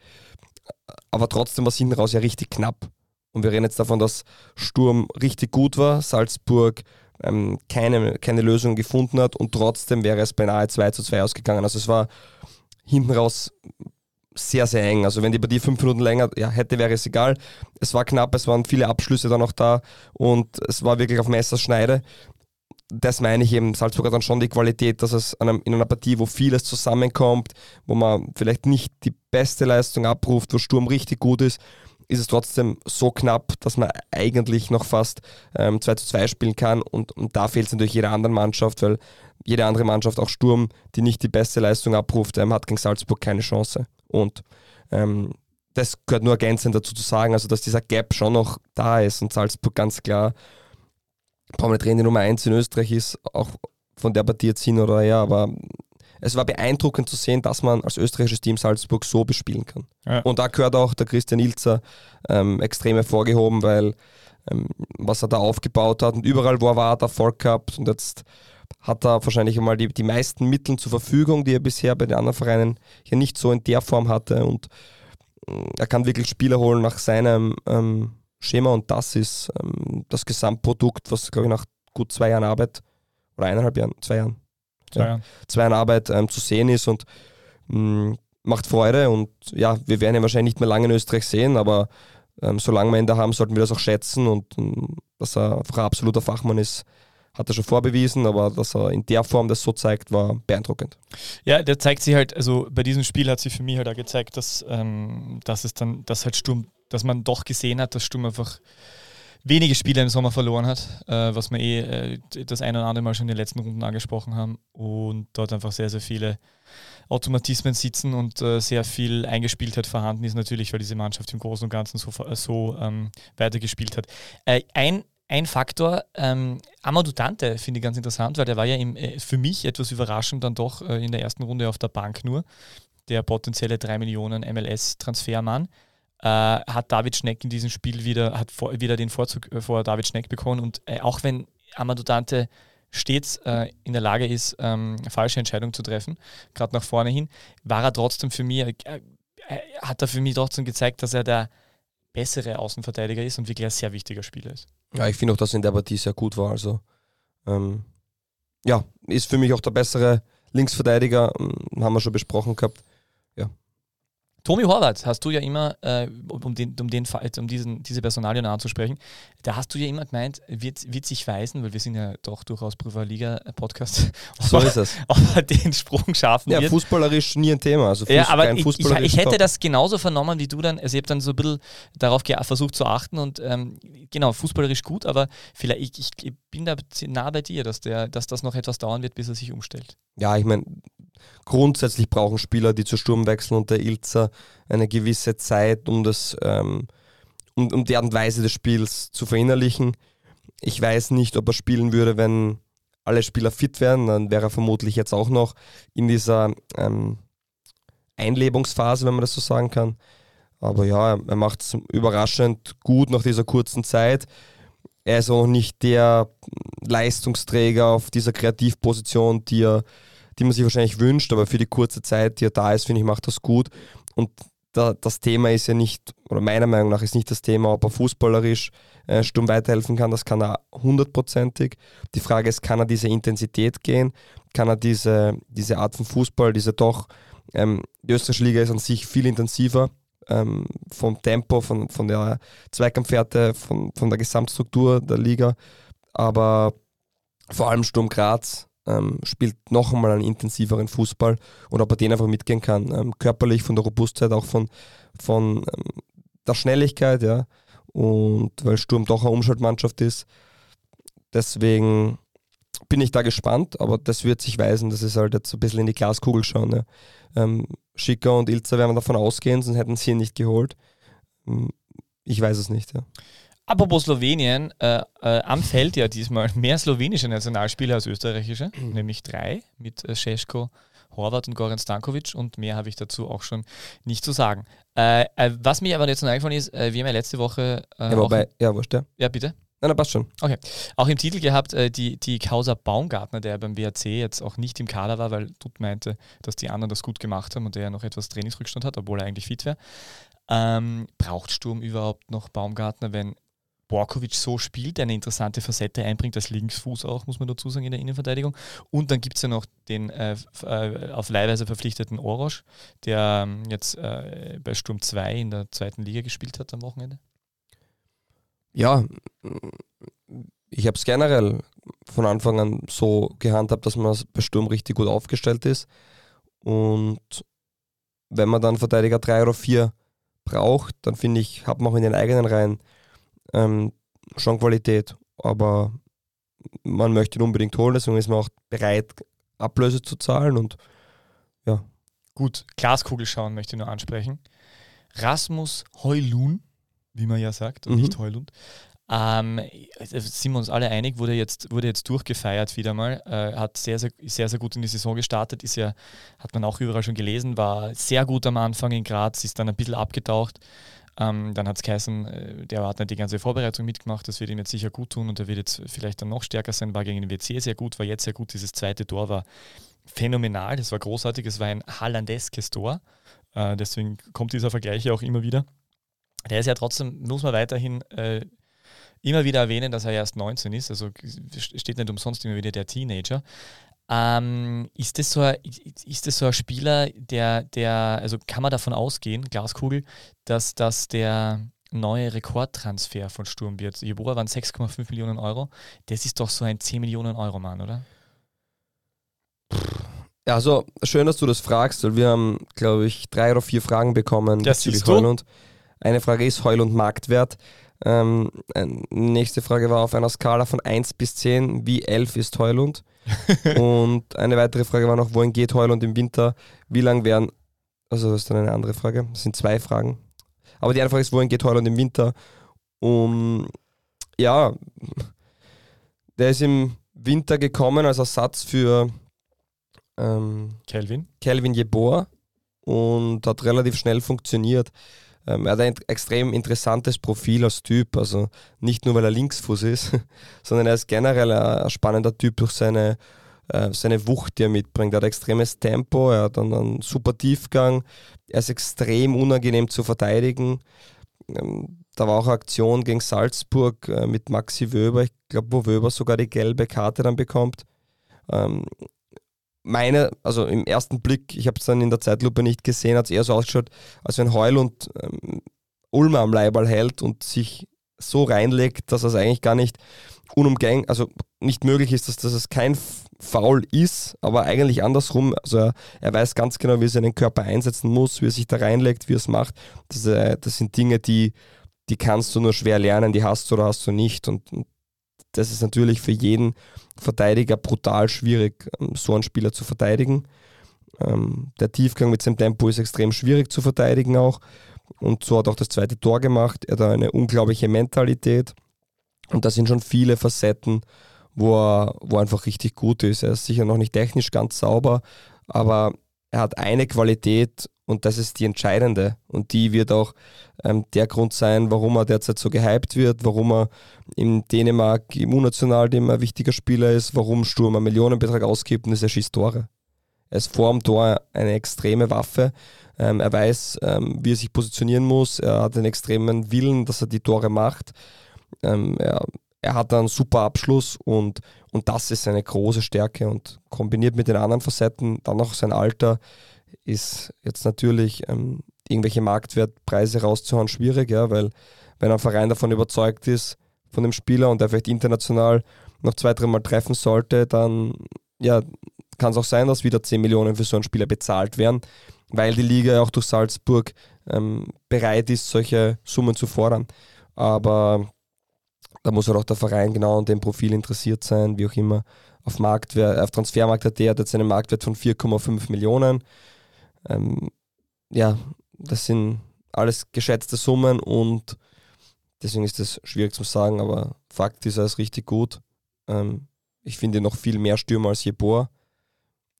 aber trotzdem war es hinten raus ja richtig knapp. Und wir reden jetzt davon, dass Sturm richtig gut war, Salzburg ähm, keine, keine Lösung gefunden hat und trotzdem wäre es beinahe 2 zu 2 ausgegangen. Also es war hinten raus sehr, sehr eng. Also wenn die Partie fünf Minuten länger ja, hätte, wäre es egal. Es war knapp, es waren viele Abschlüsse dann noch da und es war wirklich auf Messerschneide. Das meine ich eben, Salzburg hat dann schon die Qualität, dass es in einer Partie, wo vieles zusammenkommt, wo man vielleicht nicht die beste Leistung abruft, wo Sturm richtig gut ist, ist es trotzdem so knapp, dass man eigentlich noch fast ähm, 2 zu 2 spielen kann und, und da fehlt es natürlich jeder anderen Mannschaft, weil jede andere Mannschaft, auch Sturm, die nicht die beste Leistung abruft, ähm, hat gegen Salzburg keine Chance. Und ähm, das gehört nur ergänzend dazu zu sagen, also dass dieser Gap schon noch da ist und Salzburg ganz klar, reden, die Nummer 1 in Österreich ist, auch von der Partie jetzt hin oder her, aber es war beeindruckend zu sehen, dass man als österreichisches Team Salzburg so bespielen kann. Ja. Und da gehört auch der Christian Ilzer ähm, extrem hervorgehoben, weil ähm, was er da aufgebaut hat und überall, wo er war, hat er Erfolg gehabt und jetzt hat er wahrscheinlich einmal die, die meisten Mittel zur Verfügung, die er bisher bei den anderen Vereinen hier nicht so in der Form hatte. Und mm, er kann wirklich Spieler holen nach seinem ähm, Schema und das ist ähm, das Gesamtprodukt, was, glaube ich, nach gut zwei Jahren Arbeit oder eineinhalb Jahren, zwei Jahren, zwei, ja, Jahren. zwei Jahren Arbeit ähm, zu sehen ist und mh, mm, macht Freude. Und ja, wir werden ihn wahrscheinlich nicht mehr lange in Österreich sehen, aber ähm, solange wir ihn da haben, sollten wir das auch schätzen und, und mm, dass er einfach ein absoluter Fachmann ist hat er schon vorbewiesen, aber dass er in der Form das so zeigt, war beeindruckend. Ja, der zeigt sich halt, also bei diesem Spiel hat sich für mich halt auch gezeigt, dass, ähm, dass es dann, dass halt Sturm, dass man doch gesehen hat, dass Sturm einfach wenige Spiele im Sommer verloren hat, äh, was wir eh äh, das eine oder andere Mal schon in den letzten Runden angesprochen haben und dort einfach sehr, sehr viele Automatismen sitzen und äh, sehr viel Eingespieltheit vorhanden ist natürlich, weil diese Mannschaft im Großen und Ganzen so, so ähm, weitergespielt hat. Äh, ein ein Faktor, ähm, Amadou Dante finde ich ganz interessant, weil der war ja im, äh, für mich etwas überraschend dann doch äh, in der ersten Runde auf der Bank nur. Der potenzielle 3 Millionen MLS-Transfermann. Äh, hat David Schneck in diesem Spiel wieder, hat vor, wieder den Vorzug äh, vor David Schneck bekommen. Und äh, auch wenn Amadou Dante stets äh, in der Lage ist, ähm, falsche Entscheidungen zu treffen, gerade nach vorne hin, war er trotzdem für mich, hat er für mich trotzdem gezeigt, dass er der bessere Außenverteidiger ist und wirklich ein sehr wichtiger Spieler ist. Ja, ich finde auch, dass er in der Partie sehr gut war. Also ähm, ja, ist für mich auch der bessere Linksverteidiger, ähm, haben wir schon besprochen gehabt. Tommy Horvath hast du ja immer, äh, um, den, um, den, um diesen, diese Personalien anzusprechen, da hast du ja immer gemeint, wird, wird sich weisen, weil wir sind ja doch durchaus Prüfer Liga-Podcast. So ist es. Ob er den Sprung schaffen ja, wird. fußballerisch nie ein Thema. Also Fuß, ja, aber ich, ich, ich, hätte das genauso vernommen wie du dann. Also ich habe dann so ein bisschen darauf versucht zu achten und ähm, genau, fußballerisch gut, aber vielleicht, ich, ich, bin da nah bei dir, dass, der, dass das noch etwas dauern wird, bis er sich umstellt. Ja, ich meine, grundsätzlich brauchen Spieler, die zu Sturm wechseln und der Ilzer eine gewisse Zeit, um das, ähm, um, um die Art und Weise des Spiels zu verinnerlichen. Ich weiß nicht, ob er spielen würde, wenn alle Spieler fit wären, dann wäre er vermutlich jetzt auch noch in dieser ähm, Einlebungsphase, wenn man das so sagen kann. Aber ja, er macht es überraschend gut nach dieser kurzen Zeit. Er ist auch nicht der Leistungsträger auf dieser Kreativposition, die er die man sich wahrscheinlich wünscht, aber für die kurze Zeit, die er da ist, finde ich, macht das gut. Und da, das Thema ist ja nicht, oder meiner Meinung nach ist nicht das Thema, ob er fußballerisch äh, Sturm weiterhelfen kann, das kann er hundertprozentig. Die Frage ist, kann er diese Intensität gehen? Kann er diese, diese Art von Fußball, diese doch, ähm, die österreichische Liga ist an sich viel intensiver ähm, vom Tempo, von, von der Zweikampfwerte, von, von der Gesamtstruktur der Liga, aber vor allem Sturm Graz ähm, spielt noch einmal einen intensiveren Fußball und ob er den einfach mitgehen kann. Ähm, körperlich, von der Robustheit, auch von, von ähm, der Schnelligkeit, ja. Und weil Sturm doch eine Umschaltmannschaft ist. Deswegen bin ich da gespannt, aber das wird sich weisen. Das ist halt jetzt ein bisschen in die Glaskugel schauen. Ja. Ähm, Schicker und Ilza werden davon ausgehen, sonst hätten sie ihn nicht geholt. Hm, ich weiß es nicht, ja. Apropos Slowenien, äh, äh, am Feld ja diesmal mehr slowenische Nationalspieler als österreichische, mhm. nämlich drei mit äh, Šeško, Horvath und Goran Stankovic und mehr habe ich dazu auch schon nicht zu sagen. Äh, äh was mir aber jetzt noch eingefallen ist, äh, wir haben ja letzte Woche. Äh, ja, wobei, ja, wurscht, ja. Ja, bitte. Nein, nein, passt schon. Okay. Auch im Titel gehabt, die, die Causa Baumgartner, der beim WRC jetzt auch nicht im Kader war, weil Dutt meinte, dass die anderen das gut gemacht haben und der ja noch etwas Trainingsrückstand hat, obwohl er eigentlich fit wäre. Ähm, braucht Sturm überhaupt noch Baumgartner, wenn Borkovic so spielt, eine interessante Facette einbringt, als Linksfuß auch, muss man dazu sagen, in der Innenverteidigung. Und dann gibt es ja noch den äh, äh, auf Leihweise verpflichteten Orosch, der ähm, jetzt äh, bei Sturm 2 in der zweiten Liga gespielt hat am Wochenende. Ja, ich habe es generell von Anfang an so gehandhabt, dass man bei Sturm richtig gut aufgestellt ist. Und wenn man dann Verteidiger 3 oder 4 braucht, dann finde ich, hat man auch in den eigenen Reihen ähm, schon Qualität. Aber man möchte ihn unbedingt holen, deswegen ist man auch bereit, Ablöse zu zahlen und ja. Gut, Glaskugel schauen möchte ich nur ansprechen. Rasmus Heulun, wie man ja sagt, und mhm. nicht Heulund, ähm, sind wir uns alle einig, wurde jetzt, wurde jetzt durchgefeiert wieder mal, äh, hat sehr, sehr, sehr, sehr gut in die Saison gestartet, ist ja, hat man auch überall schon gelesen, war sehr gut am Anfang in Graz, ist dann ein bisschen abgetaucht. Ähm, dann hat es geheißen, äh, der hat nicht die ganze Vorbereitung mitgemacht, das wird ihm jetzt sicher gut tun und er wird jetzt vielleicht dann noch stärker sein, war gegen den WC sehr gut, war jetzt sehr gut, dieses zweite Tor war phänomenal, das war großartig, es war ein hallandeskes Tor, äh, deswegen kommt dieser Vergleich ja auch immer wieder. Der ist ja trotzdem, muss man weiterhin äh, immer wieder erwähnen, dass er erst 19 ist, also steht nicht umsonst immer wieder der Teenager. Ähm, ist, das so ein, ist das so ein Spieler, der, der, also kann man davon ausgehen, Glaskugel, dass das der neue Rekordtransfer von Sturm wird? Jeboa waren 6,5 Millionen Euro. Das ist doch so ein 10 Millionen Euro Mann, oder? Ja, also schön, dass du das fragst, weil wir haben, glaube ich, drei oder vier Fragen bekommen das bezüglich Heulund. Eine Frage ist Heulund Marktwert. Ähm, nächste Frage war auf einer Skala von 1 bis 10, wie 11 ist Heulund? und eine weitere Frage war noch, wohin geht Heulund im Winter? Wie lang werden, also das ist dann eine andere Frage, das sind zwei Fragen. Aber die eine Frage ist, wohin geht Heulund im Winter? Um, ja, der ist im Winter gekommen als Ersatz für ähm, Kelvin. Kelvin Jeboa und hat relativ schnell funktioniert. Ähm, er hat ein extrem interessantes Profil als Typ, also nicht nur weil er Linksfuß ist, sondern er ist generell ein, spannender Typ durch seine, äh, seine Wucht, die er mitbringt. Er hat extremes Tempo, er hat einen, einen super Tiefgang, er ist extrem unangenehm zu verteidigen. Ähm, da war auch eine Aktion gegen Salzburg äh, mit Maxi Wöber, ich glaube, wo Wöber sogar die gelbe Karte dann bekommt. Ähm, meine, also im ersten Blick, ich habe es dann in der Zeitlupe nicht gesehen, hat es eher so ausgeschaut, als wenn Heul und ähm, Ulmer am Leiball hält und sich so reinlegt, dass es eigentlich gar nicht unumgänglich, also nicht möglich ist, dass, dass es kein Foul ist, aber eigentlich andersrum. Also er, er, weiß ganz genau, wie er seinen Körper einsetzen muss, wie er sich da reinlegt, wie er es macht. Das, äh, das sind Dinge, die, die kannst du nur schwer lernen, die hast du oder hast du nicht. Und, und das ist natürlich für jeden Verteidiger brutal schwierig, ähm, so einen Spieler zu verteidigen. Ähm, der Tiefgang mit seinem Tempo ist extrem schwierig zu verteidigen auch. Und so hat auch das zweite Tor gemacht. Er hat eine unglaubliche Mentalität. Und da sind schon viele Facetten, wo er, wo er einfach richtig gut ist. Er ist sicher noch nicht technisch ganz sauber, aber er hat eine Qualität und das ist die entscheidende. Und die wird auch ähm, der Grund sein, warum er derzeit so gehypt wird, warum er in Dänemark immunnational ein wichtiger Spieler ist, warum Sturm einen Millionenbetrag ausgibt und es er schießt Tore. Er ist vor dem Tor eine extreme Waffe. Ähm, er weiß, ähm, wie er sich positionieren muss. Er hat einen extremen Willen, dass er die Tore macht. Ähm, er, er hat einen super Abschluss und, und das ist eine große Stärke. Und kombiniert mit den anderen Facetten, dann noch sein Alter, ist jetzt natürlich ähm, irgendwelche Marktwertpreise rauszuhauen schwierig, ja, weil wenn ein Verein davon überzeugt ist, von dem Spieler und der vielleicht international noch zwei, dreimal treffen sollte, dann ja, kann es auch sein, dass wieder 10 Millionen für so einen Spieler bezahlt werden, weil die Liga auch durch Salzburg ähm, bereit ist, solche Summen zu fordern. Aber da muss halt auch der Verein genau an dem Profil interessiert sein, wie auch immer. Auf, auf Transfermarkt hat der jetzt einen Marktwert von 4,5 Millionen. Ähm, ja, das sind alles geschätzte Summen und deswegen ist das schwierig zu sagen, aber Fakt ist, er ist richtig gut. Ähm, ich finde noch viel mehr Stürmer als Jeboa,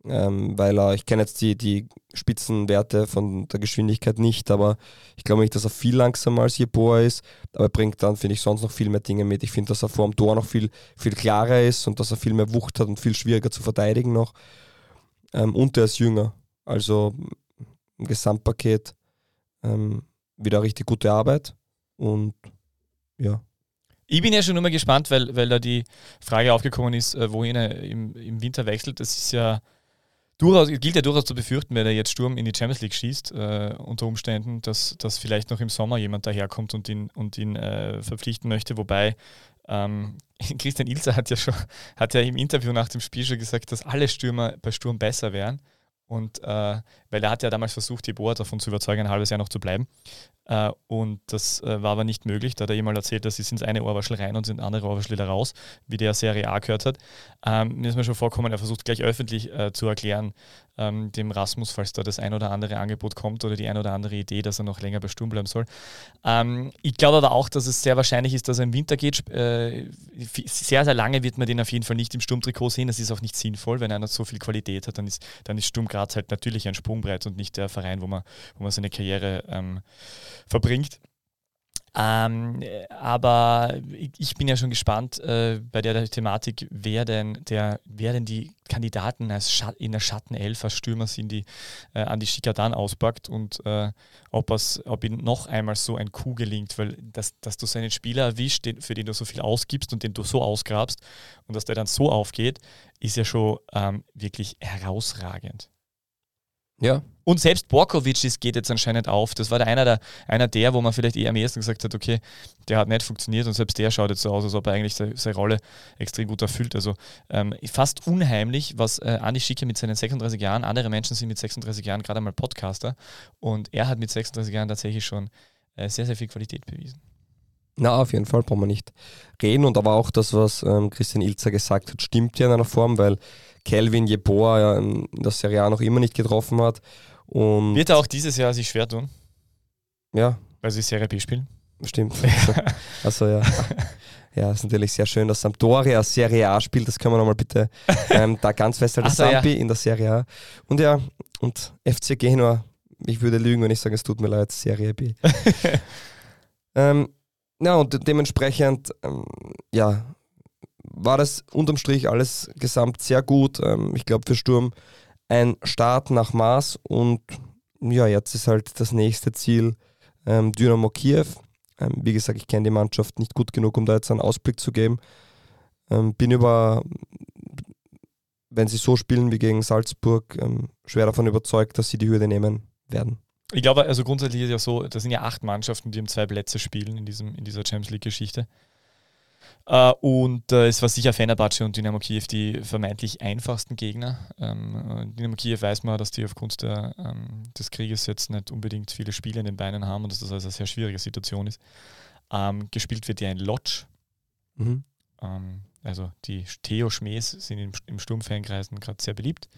ähm, weil er, ich kenne jetzt die, die Spitzenwerte von der Geschwindigkeit nicht, aber ich glaube nicht, dass er viel langsamer als Jeboa ist, aber er bringt dann, finde ich, sonst noch viel mehr Dinge mit. Ich finde, dass er vor dem Tor noch viel, viel klarer ist und dass er viel mehr Wucht hat und viel schwieriger zu verteidigen noch. Ähm, und er ist jünger. Also im Gesamtpaket ähm, wieder richtig gute Arbeit und ja. Ich bin ja schon immer gespannt, weil, weil da die Frage aufgekommen ist, äh, wohin er im, im Winter wechselt. Das ist ja durchaus, gilt ja durchaus zu befürchten, wenn er jetzt Sturm in die Champions League schießt, äh, unter Umständen, dass, dass vielleicht noch im Sommer jemand daherkommt und ihn, und ihn äh, verpflichten möchte. Wobei ähm, Christian Ilzer hat ja schon, hat ja im Interview nach dem Spiel schon gesagt, dass alle Stürmer bei Sturm besser wären. Und äh, weil er hat ja damals versucht, die Boa davon zu überzeugen, ein halbes Jahr noch zu bleiben. Äh, und das äh, war aber nicht möglich. Da hat er jemand erzählt, dass sie ins eine Ohrwaschel rein und sind andere Ohrwaschel wieder raus, wie der Serie A gehört hat. Ähm, mir ist mir schon vorkommen, er versucht gleich öffentlich äh, zu erklären, ähm, dem Rasmus, falls da das ein oder andere Angebot kommt oder die ein oder andere Idee, dass er noch länger bei Sturm bleiben soll. Ähm, ich glaube aber auch, dass es sehr wahrscheinlich ist, dass er im Winter geht. Äh, sehr, sehr lange wird man den auf jeden Fall nicht im Sturmtrikot sehen. Das ist auch nicht sinnvoll. Wenn einer so viel Qualität hat, dann ist, dann ist Sturm Graz halt natürlich ein Sprungbrett und nicht der Verein, wo man, wo man seine Karriere ähm, verbringt. Ähm, aber ich bin ja schon gespannt äh, bei der, Thematik, wer denn, der, wer denn die Kandidaten als in der Schattenelf als Stürmer sind, die äh, an die Schikadan auspackt und äh, ob, es, ob ihm noch einmal so ein Coup gelingt, weil dass, dass du seinen Spieler erwischt, den, für den du so viel ausgibst und den du so ausgrabst und dass der dann so aufgeht, ist ja schon ähm, wirklich herausragend. Ja. Und selbst Borkovic geht jetzt anscheinend auf. Das war der einer, der, einer der, wo man vielleicht eher am ersten gesagt hat, okay, der hat nicht funktioniert und selbst der schaut jetzt so aus, als ob er eigentlich seine, seine Rolle extrem gut erfüllt. Also ähm, fast unheimlich, was äh, Andi Schicke mit seinen 36 Jahren, andere Menschen sind mit 36 Jahren gerade mal Podcaster und er hat mit 36 Jahren tatsächlich schon äh, sehr, sehr viel Qualität bewiesen. Na, auf jeden Fall brauchen wir nicht reden und aber auch das, was ähm, Christian Ilzer gesagt hat, stimmt ja in einer Form, weil Kelvin Jeboa ja in der Serie A noch immer nicht getroffen hat. Und Wird er auch dieses Jahr sich schwer tun? Ja. Weil sie Serie B spielen? Stimmt. also ja. Ja, ist natürlich sehr schön, dass Sampdoria Serie A spielt. Das können wir nochmal bitte ähm, da ganz festhalten. So, Sampi ja. in der Serie A. Und ja, und FC Genua, ich würde lügen, wenn ich sage, es tut mir leid, Serie B. ähm, ja, und dementsprechend, ähm, ja, war das unterm Strich alles gesamt sehr gut. Ähm, ich glaube für Sturm ein Start nach Maß und ja, jetzt ist halt das nächste Ziel ähm, Dynamo Kiew. Ähm, wie gesagt, ich kenne die Mannschaft nicht gut genug, um da jetzt einen Ausblick zu geben. Ähm, bin über, wenn sie so spielen wie gegen Salzburg, ähm, schwer davon überzeugt, dass sie die Hürde nehmen werden. Ich glaube, also grundsätzlich ist ja so, das sind ja acht Mannschaften, die um zwei Plätze spielen in, diesem, in dieser Champions League-Geschichte. Uh, und uh, es war sicher Fenerbahce und Dynamo Kiew die vermeintlich einfachsten Gegner. Ähm, Dynamo Kiew weiß man, dass die aufgrund der, ähm, des Krieges jetzt nicht unbedingt viele Spiele in den Beinen haben und dass das also eine sehr schwierige Situation ist. Ähm, gespielt wird ja in Lodz. Mhm. Ähm, also die Theo Schmähs sind im, im Sturmfankreisen gerade sehr beliebt.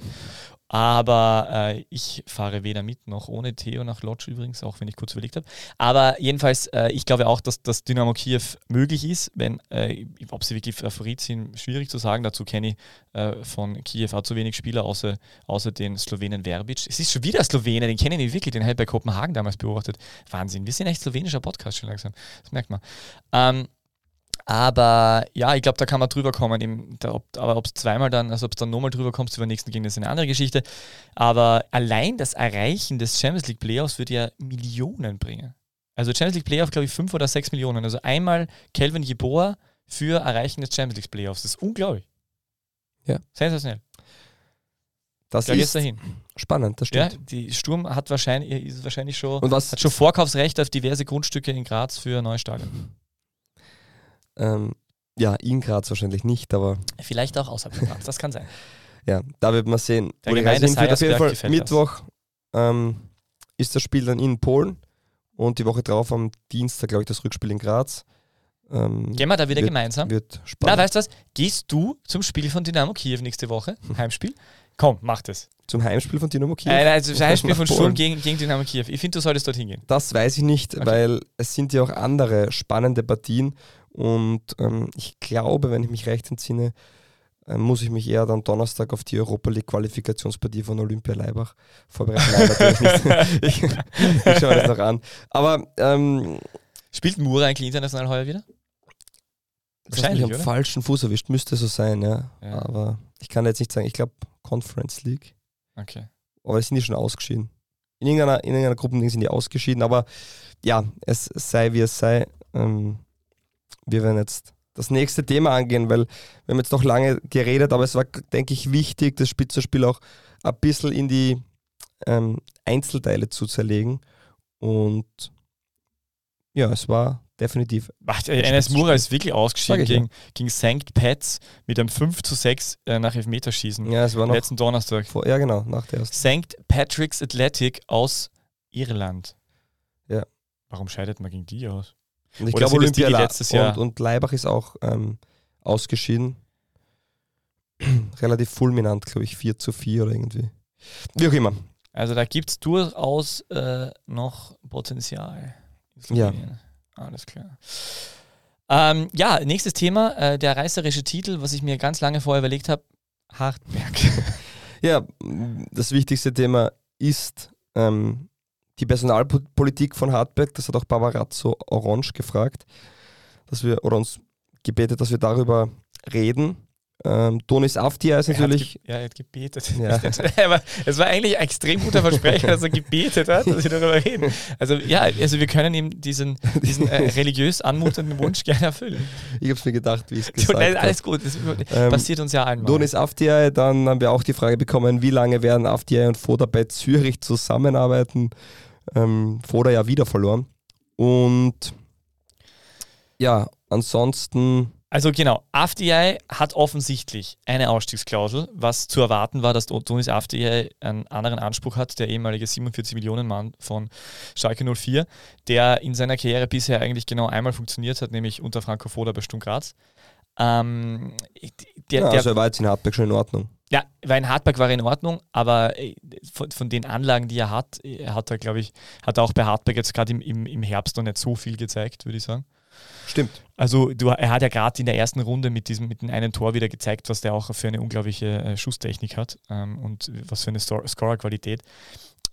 Aber äh, ich fahre weder mit noch ohne Theo nach Lodz übrigens, auch wenn ich kurz überlegt habe. Aber jedenfalls, äh, ich glaube auch, dass das Dynamo Kiew möglich ist. Wenn, äh, ob sie wirklich Favorit sind, schwierig zu sagen. Dazu kenne ich äh, von Kiew auch zu wenig Spieler, außer, außer den Slowenen Verbic. Es ist schon wieder Slowene, den kennen ich wirklich, den habe ich bei Kopenhagen damals beobachtet. Wahnsinn, wir sind echt slowenischer Podcast schon langsam. Das merkt man. Ähm, aber ja, ich glaube, da kann man drüber kommen. Eben, da, ob, aber ob es zweimal dann, also ob es dann nochmal drüber kommt über den nächsten Gegner, ist eine andere Geschichte. Aber allein das Erreichen des Champions League Playoffs würde ja Millionen bringen. Also Champions League Playoff, glaube ich, fünf oder sechs Millionen. Also einmal Kelvin Jeboa für Erreichen des Champions League Playoffs. Das ist unglaublich. Ja. Sensationell. Das da ist dahin. spannend, das stimmt. Ja, die Sturm hat wahrscheinlich, ist wahrscheinlich schon, Und was, hat schon Vorkaufsrecht auf diverse Grundstücke in Graz für Neustadien. Ähm, ja, in Graz wahrscheinlich nicht, aber. Vielleicht auch außerhalb von Graz, das kann sein. ja, da wird man sehen. Der wo die Reise hinführt. Auf jeden Fall Mittwoch ähm, ist das Spiel dann in Polen und die Woche drauf am Dienstag, glaube ich, das Rückspiel in Graz. Ähm, Gehen wir da wieder wird, gemeinsam? Wird spannend. Na, weißt du was? Gehst du zum Spiel von Dynamo Kiew nächste Woche? Heimspiel? Komm, mach das. Zum Heimspiel von Dynamo Kiew? Nein, also das Heimspiel von Sturm gegen, gegen Dynamo Kiew. Ich finde, du solltest dorthin gehen. Das weiß ich nicht, okay. weil es sind ja auch andere spannende Partien und ähm, ich glaube, wenn ich mich recht entsinne, äh, muss ich mich eher dann Donnerstag auf die Europa League Qualifikationspartie von Olympia Leibach vorbereiten. Nein, natürlich nicht. ich, ich schaue das noch an. Aber ähm, spielt Mura eigentlich international heuer wieder? Wahrscheinlich am falschen Fuß erwischt, müsste so sein, ja. ja. Aber ich kann jetzt nicht sagen, ich glaube Conference League. Okay. Aber sind die schon ausgeschieden. In irgendeiner, in irgendeiner Gruppe sind die ausgeschieden, aber ja, es sei wie es sei. Ähm, wir werden jetzt das nächste Thema angehen, weil wir haben jetzt noch lange geredet, aber es war, denke ich, wichtig, das Spitzenspiel auch ein bisschen in die ähm, Einzelteile zu zerlegen. Und ja, es war definitiv. NS Mura ist wirklich ausgeschieden gegen, ja. gegen St. Pets mit einem 5 zu 6 äh, nach Elfmeterschießen. Ja, es war noch letzten Donnerstag. Vor, ja, genau, nach der ersten. St. Patrick's Athletic aus Irland. Ja. Warum scheidet man gegen die aus? Und ich glaube, Olympia die, die letztes Jahr und, und Leibach ist auch ähm, ausgeschieden. Relativ fulminant, glaube ich, 4 zu 4 oder irgendwie. Wie auch immer. Also da gibt es durchaus äh, noch Potenzial. Ja. Alles klar. Ähm, ja, nächstes Thema, äh, der reißerische Titel, was ich mir ganz lange vorher überlegt habe, Hartberg. ja, das wichtigste Thema ist ähm, die Personalpolitik von Hartberg. Das hat auch Barbarazzo Orange gefragt, dass wir, oder uns gebetet, dass wir darüber reden. Ähm, Donis Aftia ist natürlich. ja, er hat gebetet. Ja. Aber es war eigentlich ein extrem guter Versprecher, dass er gebetet hat, dass wir darüber reden. Also ja, also wir können ihm diesen, diesen äh, religiös anmutenden Wunsch gerne erfüllen. Ich habe es mir gedacht, wie es gesagt Nein, Alles gut, das ähm, passiert uns ja allen. Donis Aftia, dann haben wir auch die Frage bekommen, wie lange werden Aftia und Foda bei Zürich zusammenarbeiten? Ähm, Foda ja wieder verloren. Und ja, ansonsten also genau, AFDI hat offensichtlich eine Ausstiegsklausel, was zu erwarten war, dass Donis AFDI einen anderen Anspruch hat, der ehemalige 47 Millionen Mann von Schalke 04, der in seiner Karriere bisher eigentlich genau einmal funktioniert hat, nämlich unter Franco Foda bei Sturm Graz. Ähm, der, ja, also er war jetzt in Hartberg schon in Ordnung. Ja, weil in Hartberg war er in Ordnung, aber äh, von, von, den Anlagen, die er hat, er hat er, glaube ich, hat er auch bei Hartberg jetzt gerade im, im, im Herbst noch nicht so viel gezeigt, würde ich sagen. Stimmt. Also du, er hat ja gerade in der ersten Runde mit diesem mit dem einen Tor wieder gezeigt, was der auch für eine unglaubliche äh, Schusstechnik hat ähm, und was für eine Scorer-Qualität.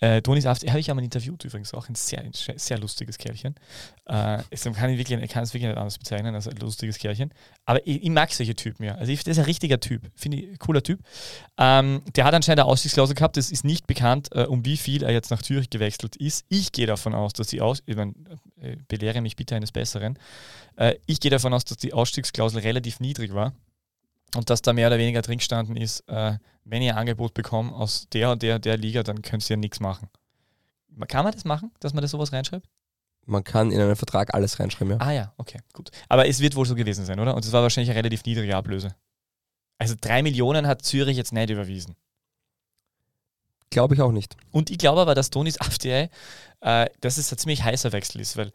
Äh, Donis Aft, habe ich ja mal interviewt übrigens, auch ein sehr, sehr lustiges Kerlchen. Äh, man kann, ihn wirklich, es wirklich nicht anders bezeichnen als ein lustiges Kerlchen. Aber ich, ich mag solche Typen ja. Also ich, das ist ein richtiger Typ, finde ich, cooler Typ. Ähm, der hat anscheinend eine Aussichtsklausel gehabt, es ist nicht bekannt, äh, um wie viel er jetzt nach Zürich gewechselt ist. Ich gehe davon aus, dass die Aus... Ich mein, äh, belehre mich bitte eines Besseren. Äh, ich gehe davon aus, dass die Ausstiegsklausel relativ niedrig war und dass da mehr oder weniger drin gestanden ist, äh, wenn ihr ein Angebot bekommt aus der und der, der Liga, dann könnt ihr nichts machen. Kann man das machen, dass man das sowas reinschreibt? Man kann in einen Vertrag alles reinschreiben, ja. Ah ja, okay, gut. Aber es wird wohl so gewesen sein, oder? Und es war wahrscheinlich eine relativ niedrige Ablöse. Also drei Millionen hat Zürich jetzt nicht überwiesen. Glaube ich auch nicht. Und ich glaube aber, dass Tonis AfD, äh, dass es ein ziemlich heißer Wechsel ist, weil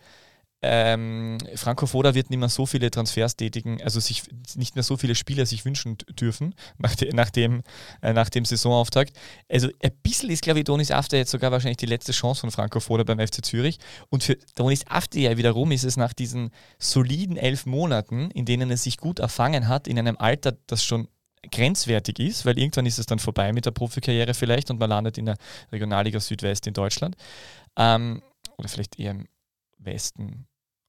ähm, Franco Foda wird nicht mehr so viele Transfers tätigen, also sich nicht mehr so viele Spieler sich wünschen dürfen nach, de, nach, dem, äh, nach dem Saisonauftakt. Also ein bisschen ist, glaube ich, Donis After jetzt sogar wahrscheinlich die letzte Chance von Franco Foda beim FC Zürich. Und für Donis After ja wiederum ist es nach diesen soliden elf Monaten, in denen er sich gut erfangen hat, in einem Alter, das schon grenzwertig ist, weil irgendwann ist es dann vorbei mit der Profikarriere vielleicht und man landet in der Regionalliga Südwest in Deutschland. Ähm, oder vielleicht eher im Westen,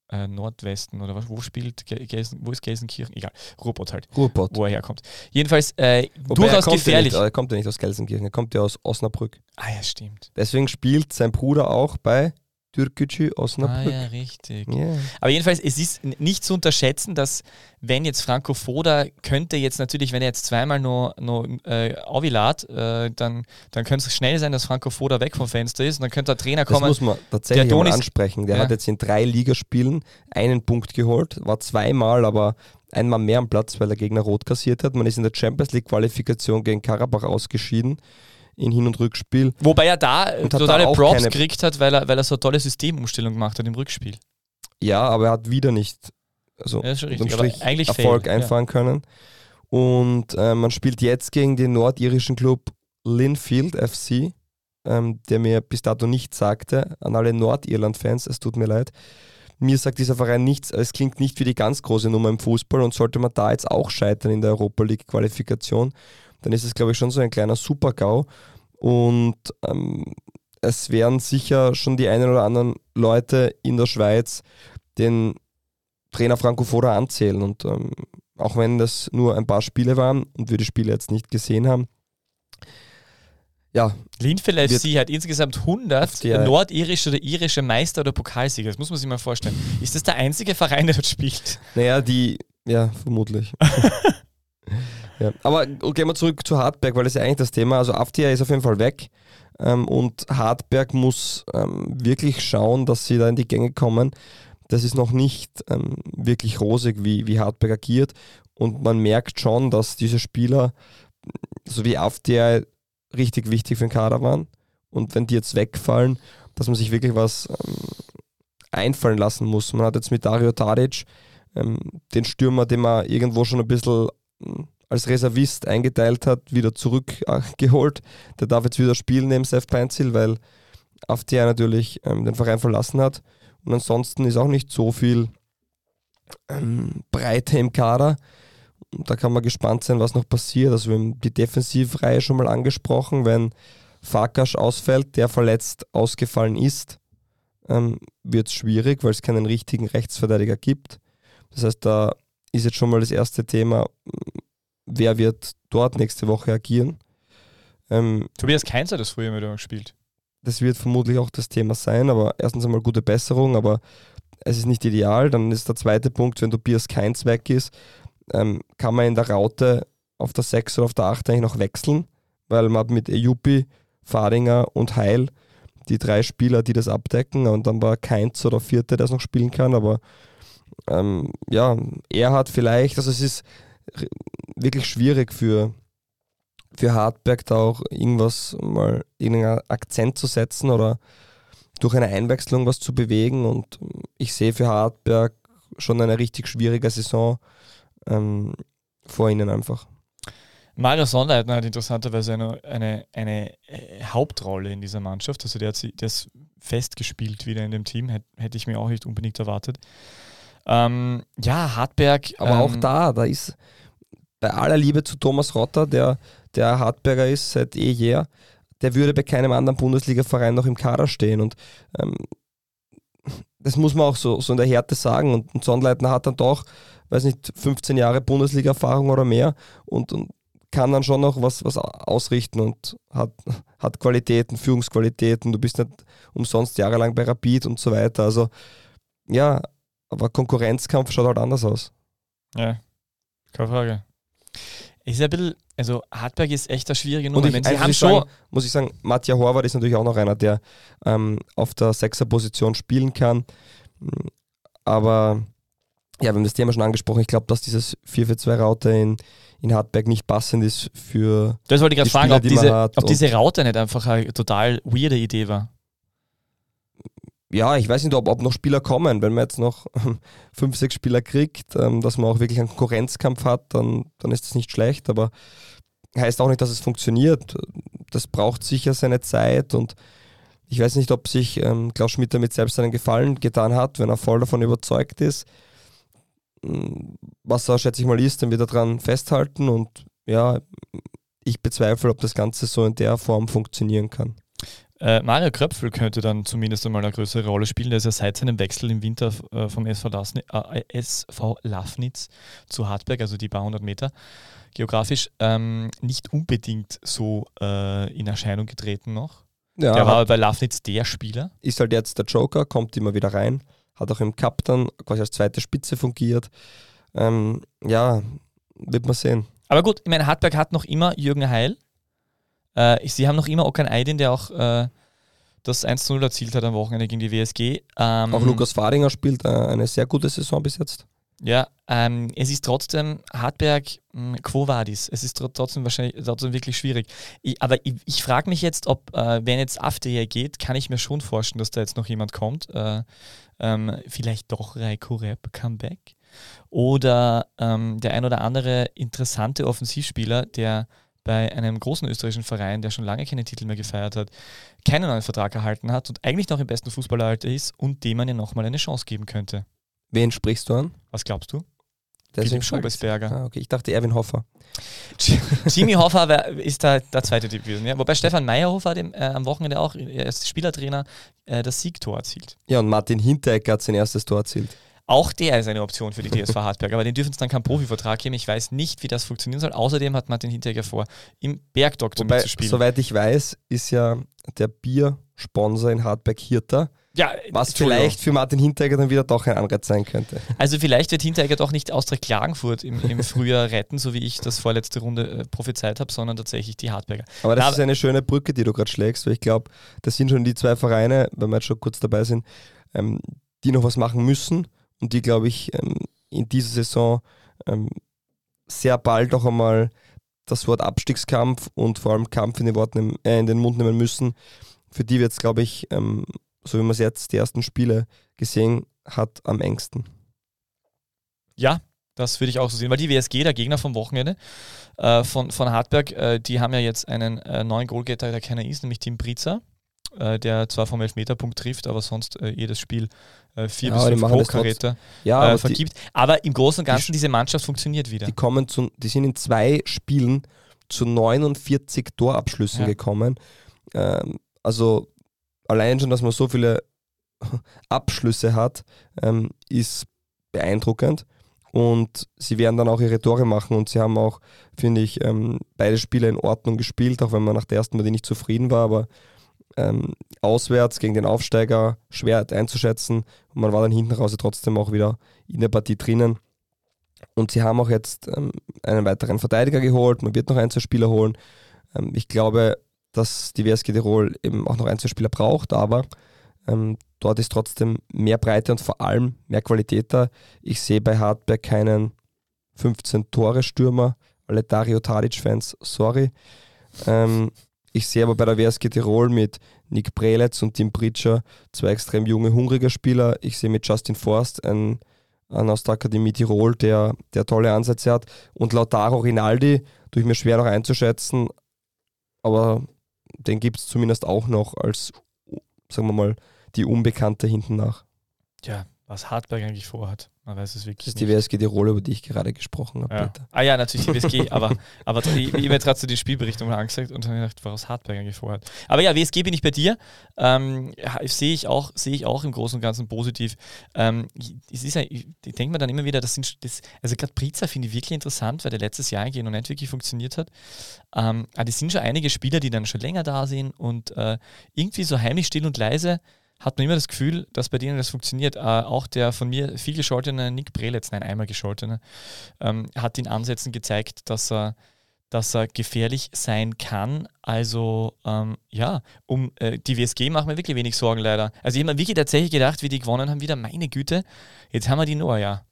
äh, Nordwesten oder was, wo spielt Gelsen, wo ist Gelsenkirchen? Egal, Ruhrpott halt. Ruhrpott. Wo er herkommt. Jedenfalls äh, durchaus gefährlich. Ja nicht, er kommt ja nicht aus Gelsenkirchen, er kommt ja aus Osnabrück. Ah ja, stimmt. Deswegen spielt sein Bruder auch bei Türkgücü Osnabrück. Ah, ja, richtig. Yeah. Aber jedenfalls, es ist nicht zu unterschätzen, dass wenn jetzt Franco Foda könnte jetzt natürlich, wenn er jetzt zweimal nur, nur äh, Auvilat, äh, dann, dann könnte es schnell sein, dass Franco Foda weg vom Fenster ist und dann könnte der Trainer kommen. Das muss man tatsächlich mal ansprechen. Der ja. hat jetzt in drei Ligaspielen einen Punkt geholt, war zweimal, aber einmal mehr am Platz, weil der Gegner rot kassiert hat. Man ist in der Champions League Qualifikation gegen Karabach ausgeschieden in Hin- und Rückspiel. Wobei er da totale da Props gekriegt hat, weil er, weil er so eine tolle Systemumstellung gemacht hat im Rückspiel. Ja, aber er hat wieder nicht also ja, richtig, eigentlich Erfolg fail, einfahren ja. können. Und äh, man spielt jetzt gegen den nordirischen Club Linfield FC, ähm, der mir bis dato nichts sagte. An alle Nordirland-Fans, es tut mir leid. Mir sagt dieser Verein nichts, es klingt nicht wie die ganz große Nummer im Fußball und sollte man da jetzt auch scheitern in der Europa League-Qualifikation, dann ist es, glaube ich, schon so ein kleiner Super-GAU. Und ähm, es werden sicher schon die einen oder anderen Leute in der Schweiz den Trainer Franco Foda anzählen. Und ähm, auch wenn das nur ein paar Spiele waren und wir die Spiele jetzt nicht gesehen haben, ja. Linfield FC hat insgesamt 100 nordirische oder irische Meister oder Pokalsieger. Das muss man sich mal vorstellen. Ist das der einzige Verein, der dort spielt? Naja, die, ja, vermutlich. ja. Aber gehen wir zurück zu Hartberg, weil das ist ja eigentlich das Thema. Also Aftia ist auf jeden Fall weg. Ähm, und Hartberg muss ähm, wirklich schauen, dass sie da in die Gänge kommen. Das ist noch nicht ähm, wirklich rosig, wie, wie Hartberg agiert. Und man merkt schon, dass diese Spieler, so wie Aftia, richtig wichtig für den Kader waren. Und wenn die jetzt wegfallen, dass man sich wirklich was ähm, einfallen lassen muss. Man hat jetzt mit Dario Tadic ähm, den Stürmer, den man irgendwo schon ein bisschen ähm, als Reservist eingeteilt hat, wieder zurückgeholt. Der darf jetzt wieder spielen neben Seth Peinzil, weil Aftia natürlich ähm, den Verein verlassen hat. Und ansonsten ist auch nicht so viel ähm, Breite im Kader da kann man gespannt sein, was noch passiert. Also wir haben die Defensivreihe schon mal angesprochen, wenn Farkas ausfällt, der verletzt ausgefallen ist, ähm, wird es schwierig, weil es keinen richtigen Rechtsverteidiger gibt. Das heißt, da ist jetzt schon mal das erste Thema, wer wird dort nächste Woche agieren. Ähm, Tobias Keinz hat das früher mit gespielt. Das wird vermutlich auch das Thema sein, aber erstens einmal gute Besserung, aber es ist nicht ideal. Dann ist der zweite Punkt, wenn Tobias Keinz weg ist, ähm, kann man in der Raute auf der 6 oder auf der 8 eigentlich noch wechseln, weil man hat mit Ejupi, Fadinger und Heil die drei Spieler, die das abdecken und dann war Keins oder Vierte, der es noch spielen kann, aber ähm, ja, er hat vielleicht, also es ist wirklich schwierig für, für Hartberg da auch irgendwas mal irgendeinen Akzent zu setzen oder durch eine Einwechslung was zu bewegen und ich sehe für Hartberg schon eine richtig schwierige Saison ähm, vor ihnen einfach. Mario Sonleitner hat interessanterweise eine, eine, eine äh, Hauptrolle in dieser Mannschaft. Also der hat sie, der ist festgespielt wieder in dem Team, hätte ich mir auch nicht unbedingt erwartet. Ähm, ja, Hartberg. Aber ähm, auch da, da ist bei aller Liebe zu Thomas Rotter, der, der Hartberger ist seit eh jeher, der würde bei keinem anderen Bundesliga-Verein noch im Kader stehen. Und ähm, das muss man auch so, so in der Härte sagen. Und, und Sonnleitner hat dann doch weiß nicht, 15 Jahre Bundesliga-Erfahrung oder mehr und, und kann dann schon noch was, was ausrichten und hat, hat Qualitäten, Führungsqualitäten. Du bist nicht umsonst jahrelang bei Rapid und so weiter. Also ja, aber Konkurrenzkampf schaut halt anders aus. Ja, keine Frage. Ist ein bisschen, also Hartberg ist echt eine schwierige Nummer. Und ich, Sie haben schon, sagen, muss ich sagen, Matja Horvath ist natürlich auch noch einer, der ähm, auf der Sechser-Position spielen kann. Aber ja, wir haben das Thema schon angesprochen. Ich glaube, dass dieses 4-4-2-Raute in, in Hartberg nicht passend ist für. Das wollte ich gerade fragen, ob, diese, ob diese Raute nicht einfach eine total weirde Idee war. Ja, ich weiß nicht, ob, ob noch Spieler kommen. Wenn man jetzt noch fünf, sechs Spieler kriegt, ähm, dass man auch wirklich einen Konkurrenzkampf hat, dann, dann ist das nicht schlecht. Aber heißt auch nicht, dass es funktioniert. Das braucht sicher seine Zeit und ich weiß nicht, ob sich ähm, Klaus Schmidt damit selbst einen Gefallen getan hat, wenn er voll davon überzeugt ist was er, schätze ich mal, ist, dann wird er dran festhalten und ja, ich bezweifle, ob das Ganze so in der Form funktionieren kann. Äh, Mario Kröpfel könnte dann zumindest einmal eine größere Rolle spielen. Der ist ja seit seinem Wechsel im Winter äh, vom SV, Lasni äh, SV Lafnitz zu Hartberg, also die paar hundert Meter geografisch, ähm, nicht unbedingt so äh, in Erscheinung getreten noch. Ja, der war bei Lafnitz der Spieler. Ist halt jetzt der Joker, kommt immer wieder rein hat auch im Cup dann quasi als zweite Spitze fungiert. Ähm, ja, wird man sehen. Aber gut, ich meine, Hartberg hat noch immer Jürgen Heil. Äh, sie haben noch immer Okan Aydin, der auch äh, das 1-0 erzielt hat am Wochenende gegen die WSG. Ähm, auch Lukas Fadinger spielt äh, eine sehr gute Saison bis jetzt. Ja, ähm, es ist trotzdem Hartberg, mh, hm, Quo Vadis. Es ist trotzdem wahrscheinlich trotzdem wirklich schwierig. Ich, aber ich, ich frage mich jetzt, ob, äh, wenn jetzt AfD geht, kann ich mir schon vorstellen, dass da jetzt noch jemand kommt. Äh, ähm, vielleicht doch Reiko Rep Comeback. Oder ähm, der ein oder andere interessante Offensivspieler, der bei einem großen österreichischen Verein, der schon lange keine Titel mehr gefeiert hat, keinen neuen Vertrag erhalten hat und eigentlich noch im besten Fußballeralter ist und dem man ja nochmal eine Chance geben könnte. Wen sprichst du an? Was glaubst du? Deswegen Schubesberger. Ah, okay. Ich dachte Erwin Hoffer. Jimmy Hoffer ist da der zweite Typ gewesen. Ja? Wobei Stefan Meyerhofer dem, äh, am Wochenende auch, er ist Spielertrainer, äh, das Siegtor erzielt. Ja, und Martin Hinteregger hat sein erstes Tor erzielt. Auch der ist eine Option für die TSV Hartberg, aber den dürfen es dann keinen Profivertrag geben. Ich weiß nicht, wie das funktionieren soll. Außerdem hat Martin Hinteregger vor, im Bergdoktor Wobei, mitzuspielen. Soweit ich weiß, ist ja der Biersponsor in Hartberg Hirter. Ja, was vielleicht für Martin Hinteregger dann wieder doch ein Anreiz sein könnte. Also vielleicht wird Hinteregger doch nicht Austria Klagenfurt im, im Frühjahr retten, so wie ich das vorletzte Runde äh, prophezeit habe, sondern tatsächlich die Hartberger. Aber das Na, ist eine schöne Brücke, die du gerade schlägst, weil ich glaube, das sind schon die zwei Vereine, wenn wir jetzt schon kurz dabei sind, ähm, die noch was machen müssen und die, glaube ich, ähm, in dieser Saison ähm, sehr bald auch einmal das Wort Abstiegskampf und vor allem Kampf in den, Worten, äh, in den Mund nehmen müssen. Für die wird es, glaube ich, ähm, so wie man es jetzt die ersten Spiele gesehen hat, am engsten. Ja, das würde ich auch so sehen, weil die WSG, der Gegner vom Wochenende äh, von, von Hartberg, äh, die haben ja jetzt einen äh, neuen Goalgetter, der keiner ist, nämlich Tim Priza, äh, der zwar vom Elfmeterpunkt trifft, aber sonst äh, jedes Spiel äh, vier ja, bis fünf Hochkaräter ja, vergibt. Die, aber im Großen und Ganzen, die, diese Mannschaft funktioniert wieder. Die, kommen zu, die sind in zwei Spielen zu 49 Torabschlüssen ja. gekommen. Ähm, also allein schon, dass man so viele Abschlüsse hat, ähm, ist beeindruckend. Und sie werden dann auch ihre Tore machen und sie haben auch, finde ich, ähm, beide Spiele in Ordnung gespielt, auch wenn man nach der ersten Partie nicht zufrieden war, aber ähm, auswärts gegen den Aufsteiger schwer einzuschätzen und man war dann hinten raus trotzdem auch wieder in der Partie drinnen. Und sie haben auch jetzt ähm, einen weiteren Verteidiger geholt, man wird noch ein, zwei Spieler holen. Ähm, ich glaube, dass die WSG Tirol eben auch noch ein, zwei Spieler braucht, aber ähm, dort ist trotzdem mehr Breite und vor allem mehr Qualität da. Ich sehe bei Hartberg keinen 15-Tore-Stürmer, alle Dario Tadic-Fans, sorry. Ähm, ich sehe aber bei der WSG Tirol mit Nick Preletz und Tim Pritscher zwei extrem junge, hungrige Spieler. Ich sehe mit Justin Forst einen, einen aus der Akademie Tirol, der, der tolle Ansätze hat. Und Lautaro Rinaldi, tue ich mir schwer noch einzuschätzen, aber den gibt es zumindest auch noch als, sagen wir mal, die Unbekannte hinten nach. Ja, was Hartberg eigentlich vorhat. Man weiß es wirklich. Das ist die WSG die Rolle, über die ich gerade gesprochen habe. Ja. Ah ja, natürlich die WSG, aber, aber ich, ich habe jetzt gerade so die Spielberichtung angesagt und habe gedacht, was Hartberg eigentlich vorhat. Aber ja, WSG bin ich bei dir. Ähm, Sehe ich, auch, seh ich auch im Großen und Ganzen positiv. Ähm, es ist ja, ich denke mir dann immer wieder, das sind, das, also gerade Priza finde ich wirklich interessant, weil der letztes Jahr eigentlich noch nicht wirklich funktioniert hat. Ähm, aber das sind schon einige Spieler, die dann schon länger da sind und äh, irgendwie so heimlich still und leise hat man immer das Gefühl, dass bei denen das funktioniert. Äh, auch der von mir viel gescholtene Nick Breletz, nein, einmal gescholtene, ähm, hat in Ansätzen gezeigt, dass er, dass er gefährlich sein kann. Also ähm, ja, um äh, die WSG machen wir wirklich wenig Sorgen leider. Also ich habe mir wirklich tatsächlich gedacht, wie die gewonnen haben, wieder meine Güte, jetzt haben wir die nur, ja.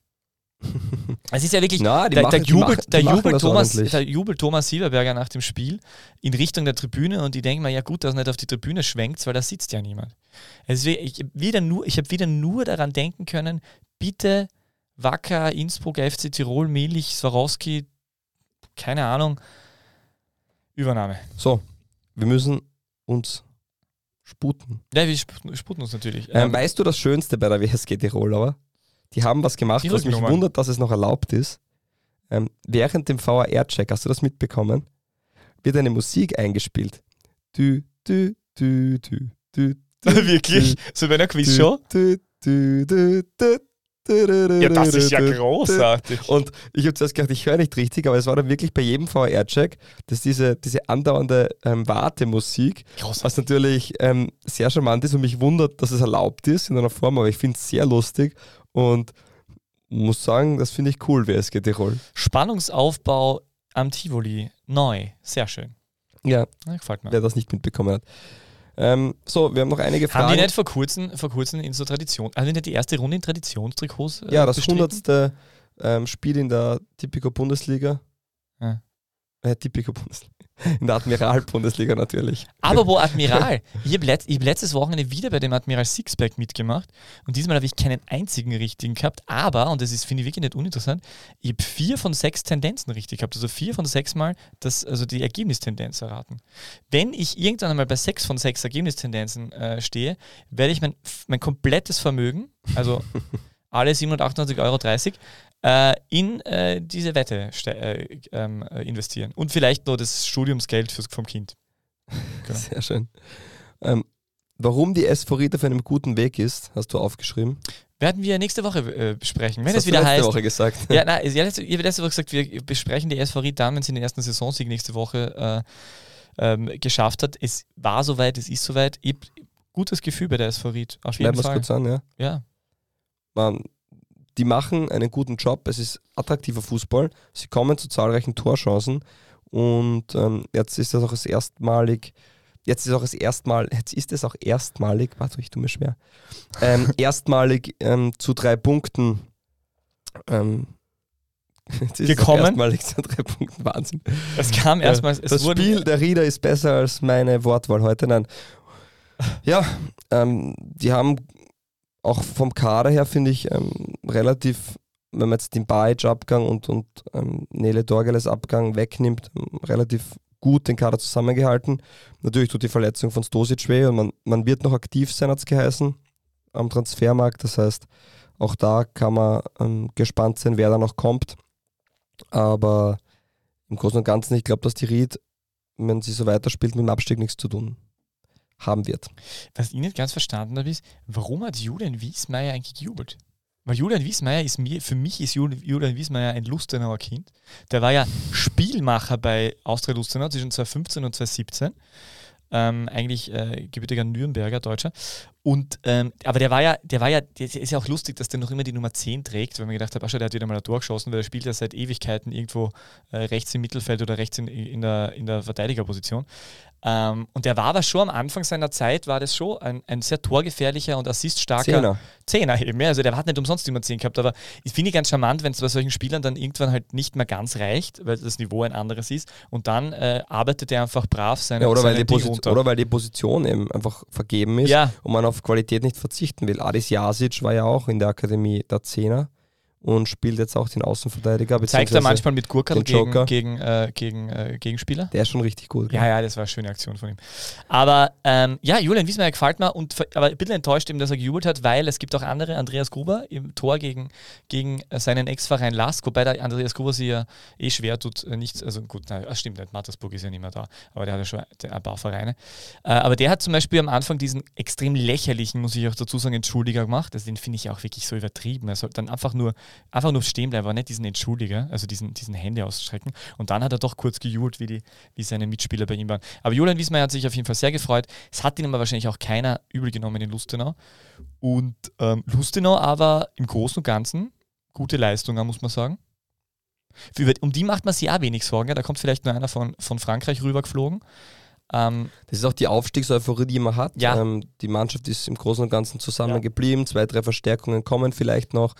Es ist ja wirklich, Na, der, machen, der, jubelt, der, jubelt Thomas, jubelt Thomas Sieberberger nach dem Spiel in Richtung der Tribüne und die denken mir, ja gut, dass er nicht auf die Tribüne schwenkt, weil da sitzt ja niemand. Also ich, wieder nur, ich habe wieder nur daran denken können, bitte Wacker, Innsbruck, FC Tirol, Melich, Swarovski, keine Ahnung, Übernahme. So, wir müssen uns sputen. Ja, wir sputen uns natürlich. Ähm, ähm, weißt du das Schönste bei der WSG Tirol, aber? Die haben was gemacht, was mich wundert, dass es noch erlaubt ist. Ähm, während dem VAR-Check, hast du das mitbekommen, wird eine Musik eingespielt. Du, du, du, du, du, Wirklich? So bei einer Quizshow? Ja, das ist ja großartig. Und ich habe zuerst gedacht, ich höre nicht richtig, aber es war dann wirklich bei jedem VR-Check, dass diese, diese andauernde ähm, Wartemusik, großartig. was natürlich ähm, sehr charmant ist und mich wundert, dass es erlaubt ist in einer Form, aber ich finde es sehr lustig und muss sagen, das finde ich cool, WSG Tirol. Spannungsaufbau am Tivoli, neu, sehr schön. Ja, ja gefällt mir. Wer das nicht mitbekommen hat. Ähm, so, wir haben noch einige Fragen. Haben die nicht vor kurzem, vor kurzem in so Tradition, also nicht die erste Runde in Traditionstrikots? Äh, ja, das hundertste ähm, Spiel in der Tipico Bundesliga. Ja. Äh, Tipico Bundesliga. In der Admiral-Bundesliga natürlich. Aber wo Admiral? ich habe letzt, hab letztes Wochenende wieder bei dem Admiral Sixpack mitgemacht und diesmal habe ich keinen einzigen richtigen gehabt, aber, und das ist, finde ich wirklich nicht uninteressant, ich habe vier von sechs Tendenzen richtig gehabt. Also vier von sechs Mal das, also die Ergebnistendenz erraten. Wenn ich irgendwann einmal bei sechs von sechs Ergebnistendenzen äh, stehe, werde ich mein, mein komplettes Vermögen, also alle 728,30 Euro, äh, in äh, diese Wette äh, ähm, äh, investieren. Und vielleicht nur das Studiumsgeld fürs, vom Kind. Genau. Sehr schön. Ähm, warum die Esphorit auf einem guten Weg ist, hast du aufgeschrieben. werden wir nächste Woche äh, besprechen. Wenn das es wieder letzte heißt. Woche gesagt. Ja, nein, ihr habt letzte Woche gesagt, wir besprechen die SV Ried dann, wenn sie den ersten Saisonsieg nächste Woche äh, ähm, geschafft hat. Es war soweit, es ist soweit. Ich, gutes Gefühl bei der SV Ried. Auf jeden Fall. kurz an, ja. Ja. Man, die machen einen guten Job. Es ist attraktiver Fußball. Sie kommen zu zahlreichen Torchancen. Und ähm, jetzt ist das auch das erstmalig Jetzt ist auch das erstmal, jetzt ist es auch erstmalig, warte, ich tue mir schwer, ähm, erstmalig ähm, zu drei Punkten ähm, jetzt ist gekommen. Es erstmalig zu drei Punkten, Wahnsinn. Es kam erstmals. das Spiel der Rieder ist besser als meine Wortwahl heute. Nein. Ja, ähm, die haben auch vom Kader her, finde ich, ähm, relativ, wenn man jetzt den Bajic-Abgang und, und ähm, Nele Dorgeles Abgang wegnimmt, relativ gut den Kader zusammengehalten. Natürlich tut die Verletzung von Stosic weh und man, man wird noch aktiv sein, hat es geheißen, am Transfermarkt. Das heißt, auch da kann man ähm, gespannt sein, wer da noch kommt. Aber im Großen und Ganzen, ich glaube, dass die Ried, wenn sie so weiterspielt, mit dem Abstieg nichts zu tun haben wird. Was ich nicht ganz verstanden habe, ist, warum hat Julian Wiesmeier eigentlich gejubelt? Weil Julian Wiesmeier ist mir, für mich ist Julian Wiesmeier ein Lustenauer Kind. Der war ja Spielmacher bei Austria Lustenau zwischen 2015 und 2017. Ähm, eigentlich äh, gebürtiger Nürnberger Deutscher. Und, ähm, aber der war ja, der war ja, der ist ja auch lustig, dass der noch immer die Nummer 10 trägt, weil man gedacht hat, Ascha, der hat wieder mal ein Tor geschossen, weil er spielt ja seit Ewigkeiten irgendwo äh, rechts im Mittelfeld oder rechts in, in, der, in der Verteidigerposition. Ähm, und der war aber schon am Anfang seiner Zeit, war das schon ein, ein sehr torgefährlicher und assiststarker Zehner. Zehner eben. Ja. Also der hat nicht umsonst immer 10 gehabt, aber ich finde ganz charmant, wenn es bei solchen Spielern dann irgendwann halt nicht mehr ganz reicht, weil das Niveau ein anderes ist und dann äh, arbeitet er einfach brav seine, ja, oder, seine weil die oder weil die Position eben einfach vergeben ist ja. und man auf Qualität nicht verzichten will. Adis Jasic war ja auch in der Akademie der Zehner und spielt jetzt auch den Außenverteidiger. Zeigt er manchmal mit Gurkel gegen, gegen, äh, gegen äh, Gegenspieler? Der ist schon richtig gut. Ja, ja, das war eine schöne Aktion von ihm. Aber ähm, ja, Julian Wiesmeier gefällt mir, und, aber ein bisschen enttäuscht eben, dass er gejubelt hat, weil es gibt auch andere, Andreas Gruber im Tor gegen, gegen seinen Ex-Verein Lask, wobei der Andreas Gruber sich ja eh schwer tut, äh, nichts, also gut, nein, das stimmt nicht, Mattersburg ist ja nicht mehr da, aber der hat ja schon ein paar Vereine. Äh, aber der hat zum Beispiel am Anfang diesen extrem lächerlichen, muss ich auch dazu sagen, Entschuldiger gemacht. Also den finde ich auch wirklich so übertrieben. Er soll dann einfach nur, einfach nur stehen bleiben, aber nicht diesen Entschuldiger, also diesen, diesen Hände ausstrecken. Und dann hat er doch kurz gejubelt, wie, die, wie seine Mitspieler bei ihm waren. Aber Julian Wiesmeier hat sich auf jeden Fall sehr gefreut. Es hat ihn aber wahrscheinlich auch keiner übel genommen in Lustenau. Und ähm, Lustenau aber im Großen und Ganzen gute Leistung, muss man sagen. Für, um die macht man sich auch wenig Sorgen. Da kommt vielleicht nur einer von, von Frankreich rübergeflogen. Ähm, das ist auch die Aufstiegseuphorie, die man hat. Ja. Ähm, die Mannschaft ist im Großen und Ganzen zusammengeblieben. Ja. Zwei, drei Verstärkungen kommen vielleicht noch.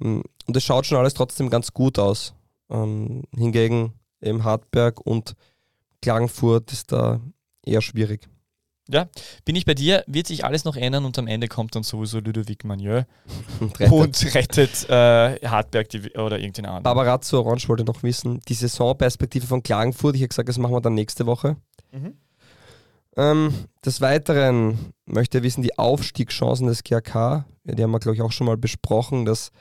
Ähm, und es schaut schon alles trotzdem ganz gut aus. Ähm, hingegen eben Hartberg und Klagenfurt ist da eher schwierig. Ja, bin ich bei dir, wird sich alles noch ändern und am Ende kommt dann sowieso Ludovic Magnieu und rettet, und rettet äh, Hartberg die, oder irgendeinen anderen. Barbarazzo Orange wollte noch wissen, die Saisonperspektive von Klagenfurt, ich habe gesagt, das machen wir dann nächste Woche. Mhm. Ähm, des Weiteren möchte er wissen, die Aufstiegschancen des GRK, ja, die haben wir glaube ich auch schon mal besprochen, dass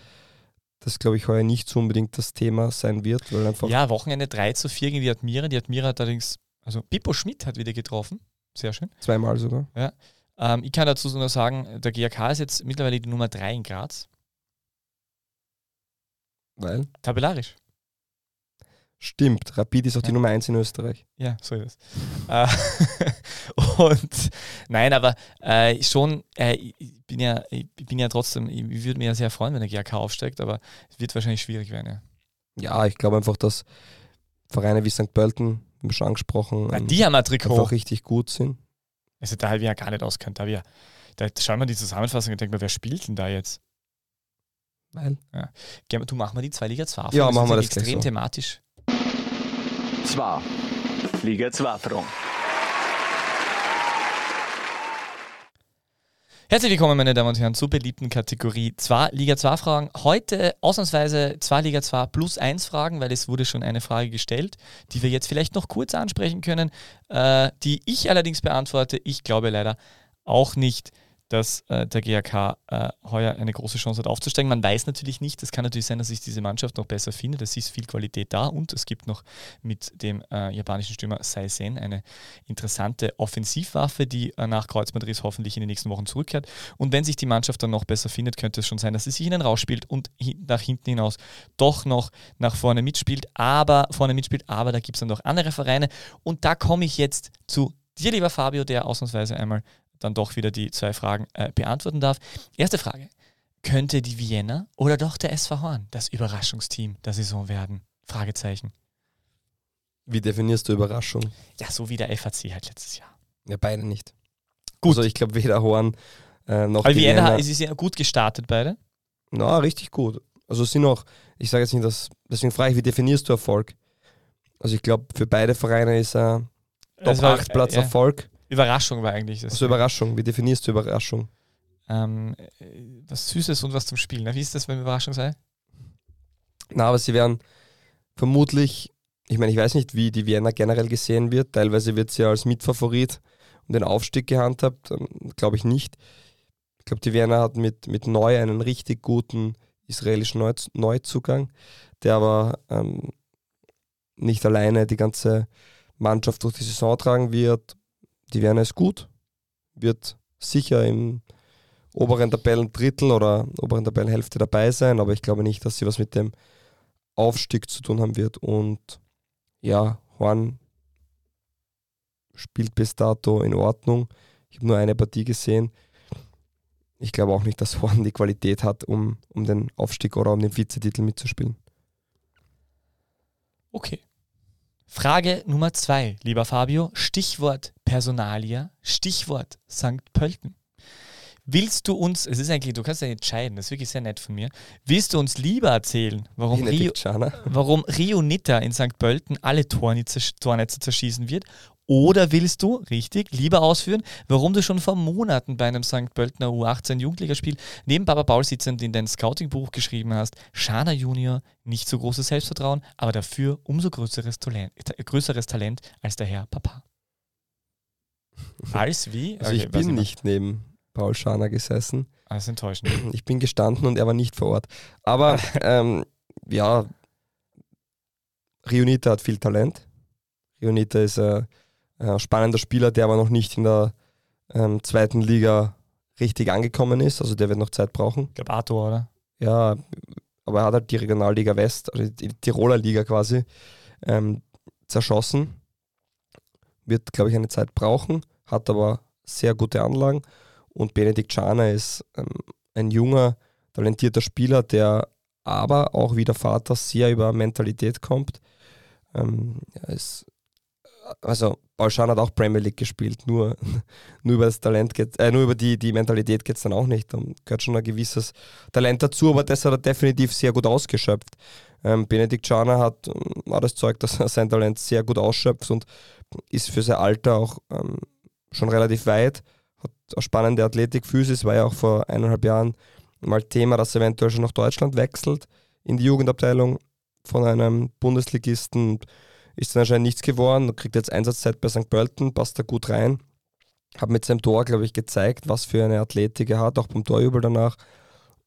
das, glaube ich, heuer nicht so unbedingt das Thema sein wird. Weil einfach ja, Wochenende 3 zu 4 gegen die Admira. Die Admira hat allerdings, also Pippo Schmidt hat wieder getroffen. Sehr schön. Zweimal sogar. Ja. Ähm, ich kann dazu nur sagen, der GAK ist jetzt mittlerweile die Nummer 3 in Graz. Weil? Tabellarisch. Stimmt, Rapid ist auch ja. die Nummer 1 in Österreich. Ja, so ist es. Äh, und nein, aber äh, schon, äh, ich, bin ja, ich bin ja trotzdem, ich würde mich ja sehr freuen, wenn der GAK aufsteigt, aber es wird wahrscheinlich schwierig werden. Ja, ja ich glaube einfach, dass Vereine wie St. Pölten, haben wir schon angesprochen, ja, die haben ein Trikot. einfach richtig gut sind. Also da habe ich ja gar nicht auskennt. Da, wir, da schauen wir die Zusammenfassung und denken wir, wer spielt denn da jetzt? Weil? Ja. Du mach mal die zwei Liga 2 Ja, machen wir das extrem so. thematisch. 2. Liga 2 Front. Herzlich willkommen, meine Damen und Herren, zur beliebten Kategorie 2 Liga 2 Fragen. Heute ausnahmsweise 2 Liga 2 plus 1 Fragen, weil es wurde schon eine Frage gestellt, die wir jetzt vielleicht noch kurz ansprechen können, äh, die ich allerdings beantworte. Ich glaube leider auch nicht, dass äh, der GAK äh, heuer eine große Chance hat aufzusteigen. Man weiß natürlich nicht, es kann natürlich sein, dass sich diese Mannschaft noch besser findet. Es ist viel Qualität da und es gibt noch mit dem äh, japanischen Stürmer Saisen eine interessante Offensivwaffe, die äh, nach Kreuzbandriss hoffentlich in den nächsten Wochen zurückkehrt. Und wenn sich die Mannschaft dann noch besser findet, könnte es schon sein, dass sie sich ihnen rausspielt und nach hinten hinaus doch noch nach vorne mitspielt, aber vorne mitspielt, aber da gibt es dann noch andere Vereine. Und da komme ich jetzt zu dir, lieber Fabio, der ausnahmsweise einmal dann doch wieder die zwei Fragen äh, beantworten darf. Erste Frage. Könnte die Vienna oder doch der SV Horn das Überraschungsteam der Saison werden? Fragezeichen. Wie definierst du Überraschung? Ja, so wie der FAC halt letztes Jahr. Ja, beide nicht. Gut. Also ich glaube weder Horn äh, noch Aber Vienna. Vienna ist ja gut gestartet, beide? Na, richtig gut. Also sind auch, ich sage jetzt nicht, dass, deswegen frage ich, wie definierst du Erfolg? Also ich glaube, für beide Vereine ist er Top 8 Platz äh, Erfolg. Überraschung war eigentlich das. Also Überraschung, wie definierst du Überraschung? Ähm, was Süßes und was zum Spielen. Wie ist das, wenn Überraschung sei? Na, aber sie werden vermutlich, ich meine, ich weiß nicht, wie die Vienna generell gesehen wird. Teilweise wird sie als Mitfavorit um den Aufstieg gehandhabt. Ähm, glaube ich nicht. Ich glaube, die Vienna hat mit, mit Neu einen richtig guten israelischen Neuzugang, der aber ähm, nicht alleine die ganze Mannschaft durch die Saison tragen wird die Werner ist gut, wird sicher im oberen Tabellendrittel oder oberen Tabellenhälfte dabei sein, aber ich glaube nicht, dass sie was mit dem Aufstieg zu tun haben wird. Und ja, Horn spielt bis dato in Ordnung. Ich habe nur eine Partie gesehen. Ich glaube auch nicht, dass Horn die Qualität hat, um, um den Aufstieg oder um den Vizetitel mitzuspielen. Okay. Frage Nummer zwei, lieber Fabio. Stichwort Personalia, Stichwort St. Pölten. Willst du uns, es ist eigentlich, du kannst ja entscheiden, das ist wirklich sehr nett von mir. Willst du uns lieber erzählen, warum, Rio, warum Rio Nitta in St. Pölten alle Tornetze, Tornetze zerschießen wird oder willst du, richtig, lieber ausführen, warum du schon vor Monaten bei einem St. Pöltener U18 Jugendligaspiel neben Papa Paul sitzend in dein Scouting-Buch geschrieben hast, Schana Junior, nicht so großes Selbstvertrauen, aber dafür umso größeres Talent, größeres Talent als der Herr Papa. Als wie? Also okay, ich bin nicht neben Paul Schana gesessen. Ah, das ist enttäuschend. Ich bin gestanden und er war nicht vor Ort. Aber ähm, ja, Rionita hat viel Talent. Rionita ist äh, äh, spannender Spieler, der aber noch nicht in der ähm, zweiten Liga richtig angekommen ist. Also der wird noch Zeit brauchen. Ich glaube Arthur, oder? Ja, aber er hat halt die Regionalliga West, also die Tiroler Liga quasi, ähm, zerschossen. Wird, glaube ich, eine Zeit brauchen, hat aber sehr gute Anlagen. Und Benedikt Schana ist ähm, ein junger, talentierter Spieler, der aber auch wie der Vater sehr über Mentalität kommt. Ähm, er ist also Paul Schan hat auch Premier League gespielt, nur, nur über das Talent geht, äh, nur über die, die Mentalität geht es dann auch nicht. Da gehört schon ein gewisses Talent dazu, aber das hat er definitiv sehr gut ausgeschöpft. Ähm, Benedikt Schana hat, ähm, hat das Zeug, dass er sein Talent sehr gut ausschöpft und ist für sein Alter auch ähm, schon relativ weit. Hat eine spannende Athletik, Physis, war ja auch vor eineinhalb Jahren mal Thema, dass er eventuell schon nach Deutschland wechselt in die Jugendabteilung von einem Bundesligisten ist dann anscheinend nichts geworden, kriegt jetzt Einsatzzeit bei St. Pölten, passt da gut rein. Hat mit seinem Tor, glaube ich, gezeigt, was für eine Athletik er hat, auch beim Torjubel danach.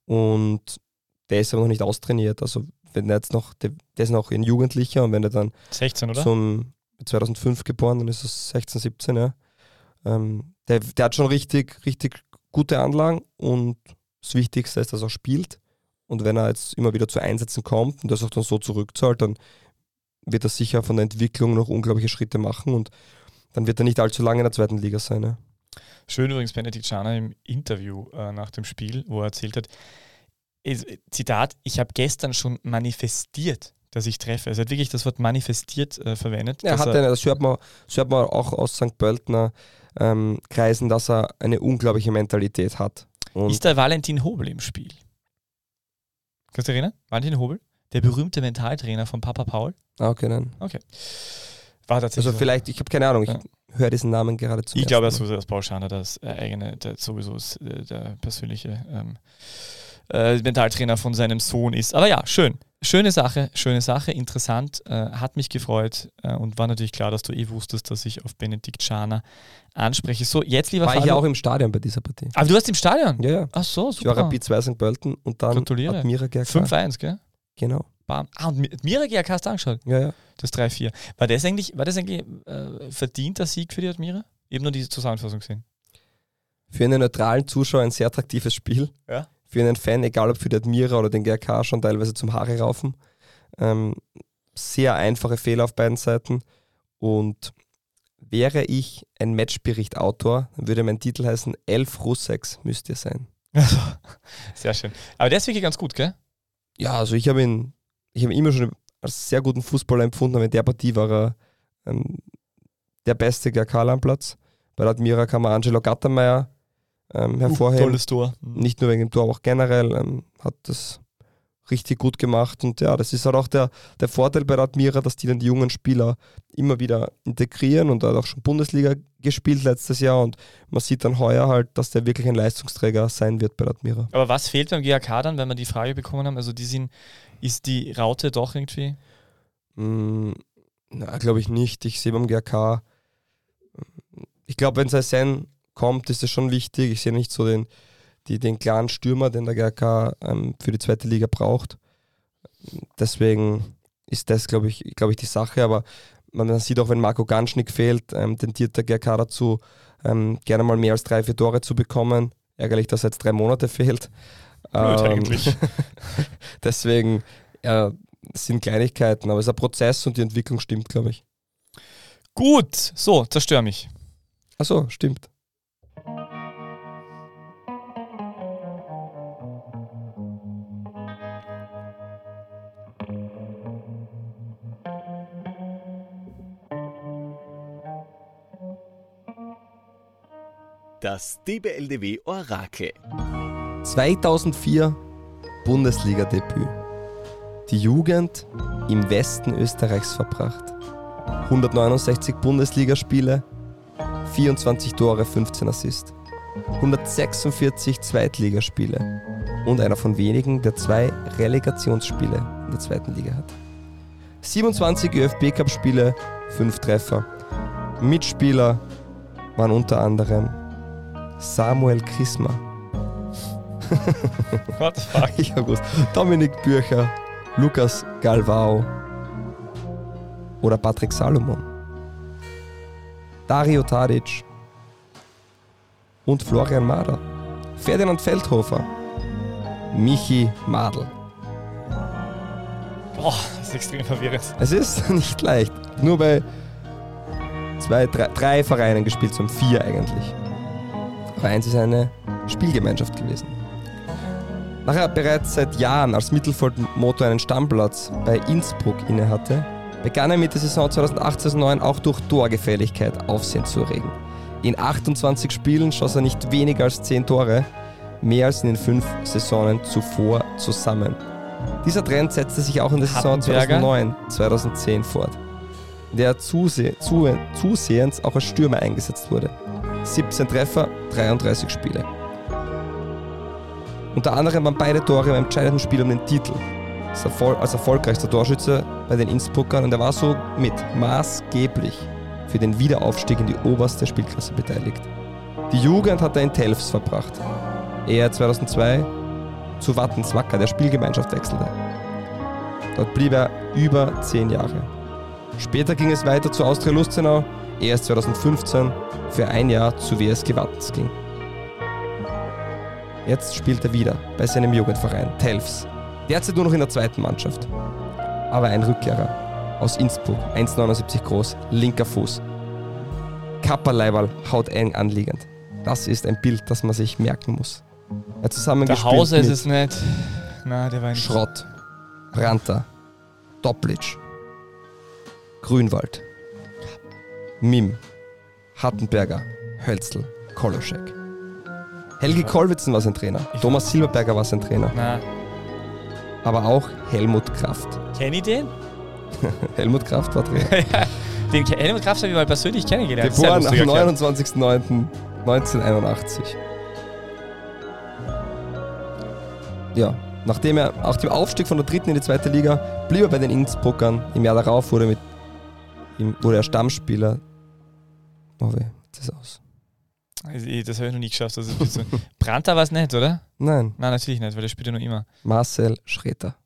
Und der ist aber noch nicht austrainiert. Also wenn er jetzt noch, der, der ist noch ein Jugendlicher und wenn er dann 16, oder? Zum 2005 geboren, dann ist es 16, 17, ja. Ähm, der, der hat schon richtig, richtig gute Anlagen und das Wichtigste ist, dass er spielt. Und wenn er jetzt immer wieder zu Einsätzen kommt und das auch dann so zurückzahlt, dann wird er sicher von der Entwicklung noch unglaubliche Schritte machen und dann wird er nicht allzu lange in der zweiten Liga sein. Ja. Schön übrigens Benedikt Schana im Interview äh, nach dem Spiel, wo er erzählt hat, ist, Zitat, ich habe gestern schon manifestiert, dass ich treffe. Also er hat wirklich das Wort manifestiert äh, verwendet. Ja, hat er, das, hört man, das hört man auch aus St. Pöltner ähm, Kreisen, dass er eine unglaubliche Mentalität hat. Und ist der Valentin Hobel im Spiel? Kannst du erinnern? Valentin Hobel? Der berühmte Mentaltrainer von Papa Paul? Ah, okay, nein. Okay. War tatsächlich. Also, vielleicht, ich habe keine Ahnung, ich ja. höre diesen Namen gerade zu. Ich glaube, dass sowieso das Paul Schaner das äh, eigene, der, sowieso ist, äh, der persönliche ähm, äh, Mentaltrainer von seinem Sohn ist. Aber ja, schön. schöne Sache, schöne Sache, interessant, äh, hat mich gefreut und war natürlich klar, dass du eh wusstest, dass ich auf Benedikt Schana anspreche. So, jetzt lieber War ich ja auch im Stadion bei dieser Partie. Aber du warst im Stadion? Ja, ja. Ach so, Ich war super. Rapid 2 St. Pölten und dann Gratuliere. Admira GRK. 5-1, gell? Genau. Bam. Ah, und Mi- Admira GRK hast du angeschaut? Ja, ja. Das 3-4. War das eigentlich, war das eigentlich äh, verdienter Sieg für die Admira? Eben nur diese Zusammenfassung gesehen. Für einen neutralen Zuschauer ein sehr attraktives Spiel. Ja. Für einen Fan, egal ob für die Admira oder den GRK, schon teilweise zum Haare raufen. Ähm, sehr einfache Fehler auf beiden Seiten. Und wäre ich ein Matchbericht-Autor, dann würde mein Titel heißen: Elf Russeks müsst ihr sein. Also, sehr schön. Aber der ist wirklich ganz gut, gell? Ja, also ich habe ihn, ich habe ihn immer schon als sehr guten Fußballer empfunden, aber in der Partie war er ähm, der beste GRK am Platz. Bei der Admira kann man Angelo Gattermeier ähm, hervorheben. Tolles Tor. Mhm. nicht nur wegen dem Tor, aber auch generell ähm, hat das richtig gut gemacht. Und ja, das ist halt auch der, der Vorteil bei der Admira, dass die dann die jungen Spieler immer wieder integrieren und er hat auch schon Bundesliga gespielt letztes Jahr und man sieht dann heuer halt, dass der wirklich ein Leistungsträger sein wird bei der Admira. Aber was fehlt beim GAK dann, wenn wir die Frage bekommen haben? Also die sind, ist die Raute doch irgendwie? Mm, na, glaube ich nicht. Ich sehe beim GRK, ich glaube, wenn Saison kommt, ist es schon wichtig. Ich sehe nicht so den, die, den klaren Stürmer, den der GRK ähm, für die zweite Liga braucht. Deswegen ist das, glaube ich, glaube ich, die Sache. Aber man sieht auch, wenn Marco Ganschnick fehlt, ähm, tendiert der GRK dazu, ähm, gerne mal mehr als drei, vier Tore zu bekommen. Ärgerlich, dass er jetzt drei Monate fehlt. Blöd Ähm, eigentlich. Deswegen, es sind Kleinigkeiten, aber es ist ein Prozess und die Entwicklung stimmt, glaube ich. Gut, so, zerstör mich. Achso, stimmt. Das DBLDW Orakel. 2004 Bundesliga-Debüt. Die Jugend im Westen Österreichs verbracht. 169 Bundesligaspiele, 24 Tore, 15 Assists. 146 Zweitligaspiele und einer von wenigen, der zwei Relegationsspiele in der zweiten Liga hat. 27 ÖFB-Cup-Spiele, 5 Treffer. Mitspieler waren unter anderem Samuel Krisma, What the fuck? ich hab gewusst. Dominik Bürcher, Lukas Galvao oder Patrick Salomon. Dario Tadic und Florian Mader. Ferdinand Feldhofer. Michi Madl. Boah, das ist extrem verwirrend. Es ist nicht leicht. Nur bei zwei, drei, drei Vereinen gespielt, zum vier eigentlich. Aber eins ist eine Spielgemeinschaft gewesen. Nachher bereits seit Jahren als Mittelfeldmotor einen Stammplatz bei Innsbruck innehatte, begann er mit der Saison 2008-2009 auch durch Torgefälligkeit Aufsehen zu erregen. In 28 Spielen schoss er nicht weniger als 10 Tore, mehr als in den fünf Saisonen zuvor zusammen. Dieser Trend setzte sich auch in der Saison Hattenberger? 2009-2010 fort, in der er zuse zu zusehends auch als Stürmer eingesetzt wurde. 17 Treffer, 33 Spiele. Unter anderem waren beide Tore im entscheidenden Spiel um den Titel. Als, erfol als erfolgreichster Torschütze bei den Innsbruckern und er war so mit maßgeblich für den Wiederaufstieg in die oberste Spielklasse beteiligt. Die Jugend hat er in Telfs verbracht. Er 2002 zu Wattens Wacker, der Spielgemeinschaft wechselte. Dort blieb er über zehn Jahre. Später ging es weiter zu Austria Lustenau, er ist 2015 für ein Jahr zu WSG Wattens ging. Jetzt spielt er wieder bei seinem Jugendverein Telfs. Derzeit nur noch in der zweiten Mannschaft. Aber ein Rückkehrer aus Innsbruck, 1,79 groß, linker Fuß. Kapperleiberl haut eng anliegend. Das ist ein Bild, das man sich merken muss. Er hat Der zusammengespielt Hause ist es nicht. Na, der war nicht. Schrott, Branta, Doplitsch, Grünwald, Mim, Hattenberger, Hölzl, Koloschek. Helgi Kollwitzen war sein Trainer, Thomas Silberberger war sein Trainer, Na, aber auch Helmut Kraft. kenn ich den? Helmut Kraft war Trainer. Den Ke- Helmut Kraft habe ich mal persönlich kennengelernt. Geboren am lustiger Kerl. 29.09.1981. Ja, Nachdem er auch dem Aufstieg von der dritten in die zweite Liga blieb er bei den Innsbruckern. Im Jahr darauf wurde, mit, wurde er Stammspieler. Weh, das aus. Das habe ich noch nie geschafft. Also, so. Brandter war es nicht, oder? Nein. Nein, natürlich nicht, weil der spielt ja noch immer. Marcel Schreter.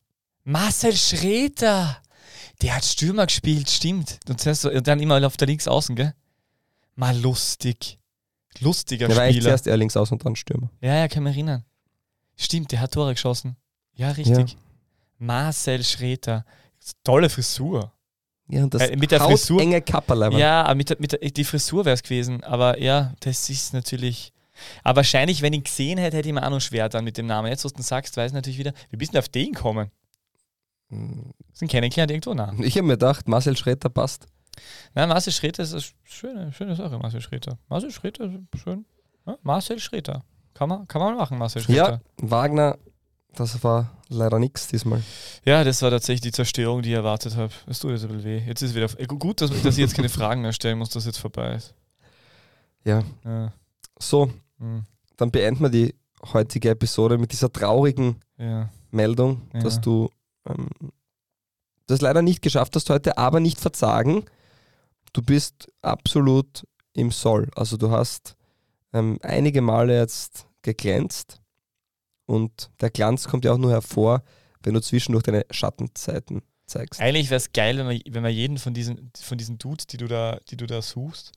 Marcel Schreter! Der hat Stürmer gespielt, stimmt. Und dann immer auf der Linksaußen, gell? Mal lustig. Lustiger der Spieler. Der war echt zuerst eher links und dann Stürmer. Ja, ja, kann mich erinnern. Stimmt, der hat Tore geschossen. Ja, richtig. Ja. Marcel Schreter. Tolle Frisur. Ja, und das äh, mit der Frisur. enge Kapperl. Ja, aber mit, mit der, die Frisur wäre es gewesen. Aber ja, das ist natürlich. Aber wahrscheinlich, wenn ich ihn gesehen hätte, hätte ich mir auch noch schwer dann mit dem Namen. Jetzt, was du sagst, weiß ich natürlich wieder, wie bist du auf den gekommen? Hm. Sind kennengelernt irgendwo nach. Ich habe mir gedacht, Marcel Schreter passt. Nein, Marcel Schreter ist eine schöne, schöne Sache, Marcel Schreter. Marcel Schreter schön. Ja, Marcel Schreter. Kann man, kann man machen, Marcel Schreter. Ja, Wagner, das war leider nichts diesmal. Ja, das war tatsächlich die Zerstörung, die ich erwartet habe. Es tut jetzt ein bisschen weh. Jetzt ist wieder. Gut, dass, dass ich jetzt keine Fragen mehr stellen muss, dass jetzt vorbei ist. Ja. ja. So, mhm. dann beenden wir die heutige Episode mit dieser traurigen ja. Meldung, ja. dass du ähm, das leider nicht geschafft hast heute, aber nicht verzagen. Du bist absolut im Soll. Also du hast ähm, einige Male jetzt geglänzt und der Glanz kommt ja auch nur hervor, wenn du zwischendurch deine Schattenzeiten zeigst. Eigentlich wäre es geil, wenn wir, wenn wir jeden von diesen, von diesen Dudes, die du da, die du da suchst,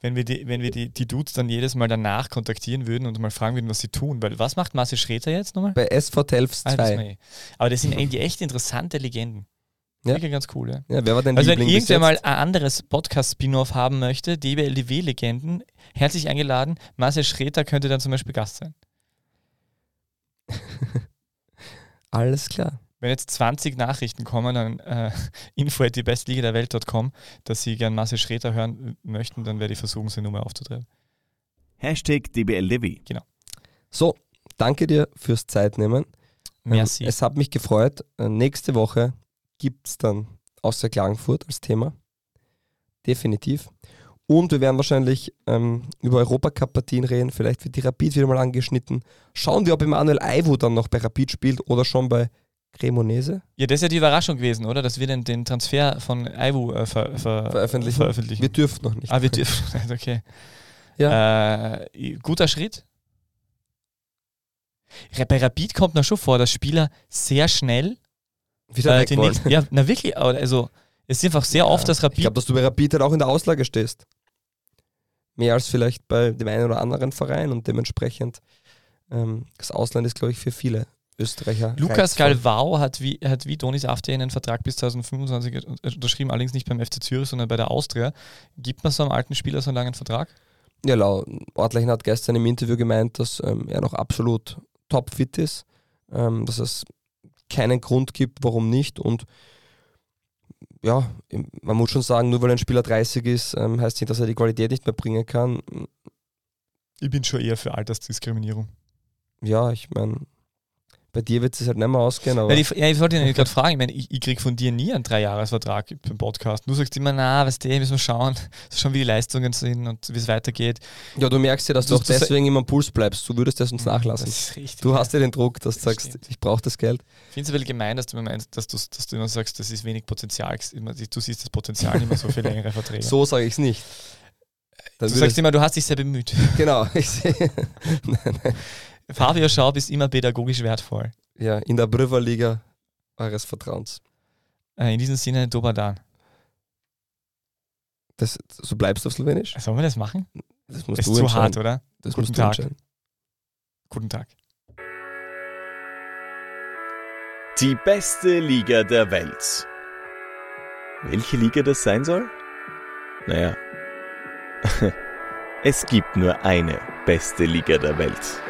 wenn wir, die, wenn wir die, die Dudes dann jedes Mal danach kontaktieren würden und mal fragen würden, was sie tun. Weil was macht Marcel Schreter jetzt nochmal? Bei SV Telfs 2. Ah, das eh. Aber das sind eigentlich echt interessante Legenden. Ja. Wirklich ganz cool, ja. ja wer war denn also wenn irgendwer mal ein anderes Podcast-Spin-Off haben möchte, DBLDW-Legenden, herzlich eingeladen. Marcel Schreter könnte dann zum Beispiel Gast sein. Alles klar. Wenn jetzt 20 Nachrichten kommen, dann äh, info at die bestliga der Welt.com, dass sie gern Marcel Schreter hören möchten, dann werde ich versuchen, seine Nummer aufzutreiben. Hashtag DBLDW. Genau. So, danke dir fürs Zeitnehmen. Merci. Ähm, es hat mich gefreut. Äh, nächste Woche gibt es dann außer Klagenfurt als Thema. Definitiv. Und wir werden wahrscheinlich ähm, über Europacup-Partien reden. Vielleicht wird die Rapid wieder mal angeschnitten. Schauen wir, ob Emanuel Aivu dann noch bei Rapid spielt oder schon bei Cremonese. Ja, das ist ja die Überraschung gewesen, oder? Dass wir den, den Transfer von Aivu äh, ver, ver, veröffentlichen. veröffentlichen. Wir dürfen noch nicht. Ah, wir dürfen nicht, okay. Ja. Äh, guter Schritt. Bei Rapid kommt noch schon vor, dass Spieler sehr schnell wieder äh, nächsten, Ja, na wirklich, also es ist einfach sehr ja, oft, dass Rapid. Ich glaube, dass du bei Rapid halt auch in der Auslage stehst. Mehr als vielleicht bei dem einen oder anderen Verein und dementsprechend ähm, das Ausland ist, glaube ich, für viele Österreicher. Lukas Galvao hat wie, hat wie Donis Afte einen Vertrag bis 2025 unterschrieben, allerdings nicht beim FC Zürich, sondern bei der Austria. Gibt man so einem alten Spieler so einen langen Vertrag? Ja, laut Ortleichen hat gestern im Interview gemeint, dass ähm, er noch absolut topfit ist, ähm, dass es keinen Grund gibt, warum nicht. Und ja, man muss schon sagen, nur weil ein Spieler 30 ist, ähm, heißt nicht, dass er die Qualität nicht mehr bringen kann. Ich bin schon eher für Altersdiskriminierung. Ja, ich meine, bei dir wird es halt nicht mehr ausgehen. Aber ja, die, ja ich wollte dich gerade fragen, ich, meine, ich, ich kriege von dir nie einen Dreijahresvertrag beim Podcast. Du sagst immer, na, was du, müssen wir schauen, schon wie die Leistungen sind und wie es weitergeht. Ja, du merkst ja, dass du, du auch deswegen immer am Puls bleibst. Du würdest das uns nachlassen. Das richtig, du hast ja den Druck, dass du sagst, stimmt. ich brauche das Geld. Ich finde es ein bisschen gemein, dass du, meinst, dass, du, dass du immer sagst, das ist wenig Potenzial. Du siehst das Potenzial nicht mehr so für längere Verträge. so sage ich es nicht. Dann du sagst immer, du hast dich sehr bemüht. Genau, ich sehe. nein, nein. Fabio Schaub ist immer pädagogisch wertvoll. Ja, in der Brüverliga eures Vertrauens. Äh, in diesem Sinne, Dobadan. Das, so bleibst du auf Slowenisch? Sollen wir das machen? Das musst das du ist zu hart, oder? Das Guten Tag. Guten Tag. Die beste Liga der Welt. Welche Liga das sein soll? Naja, es gibt nur eine beste Liga der Welt.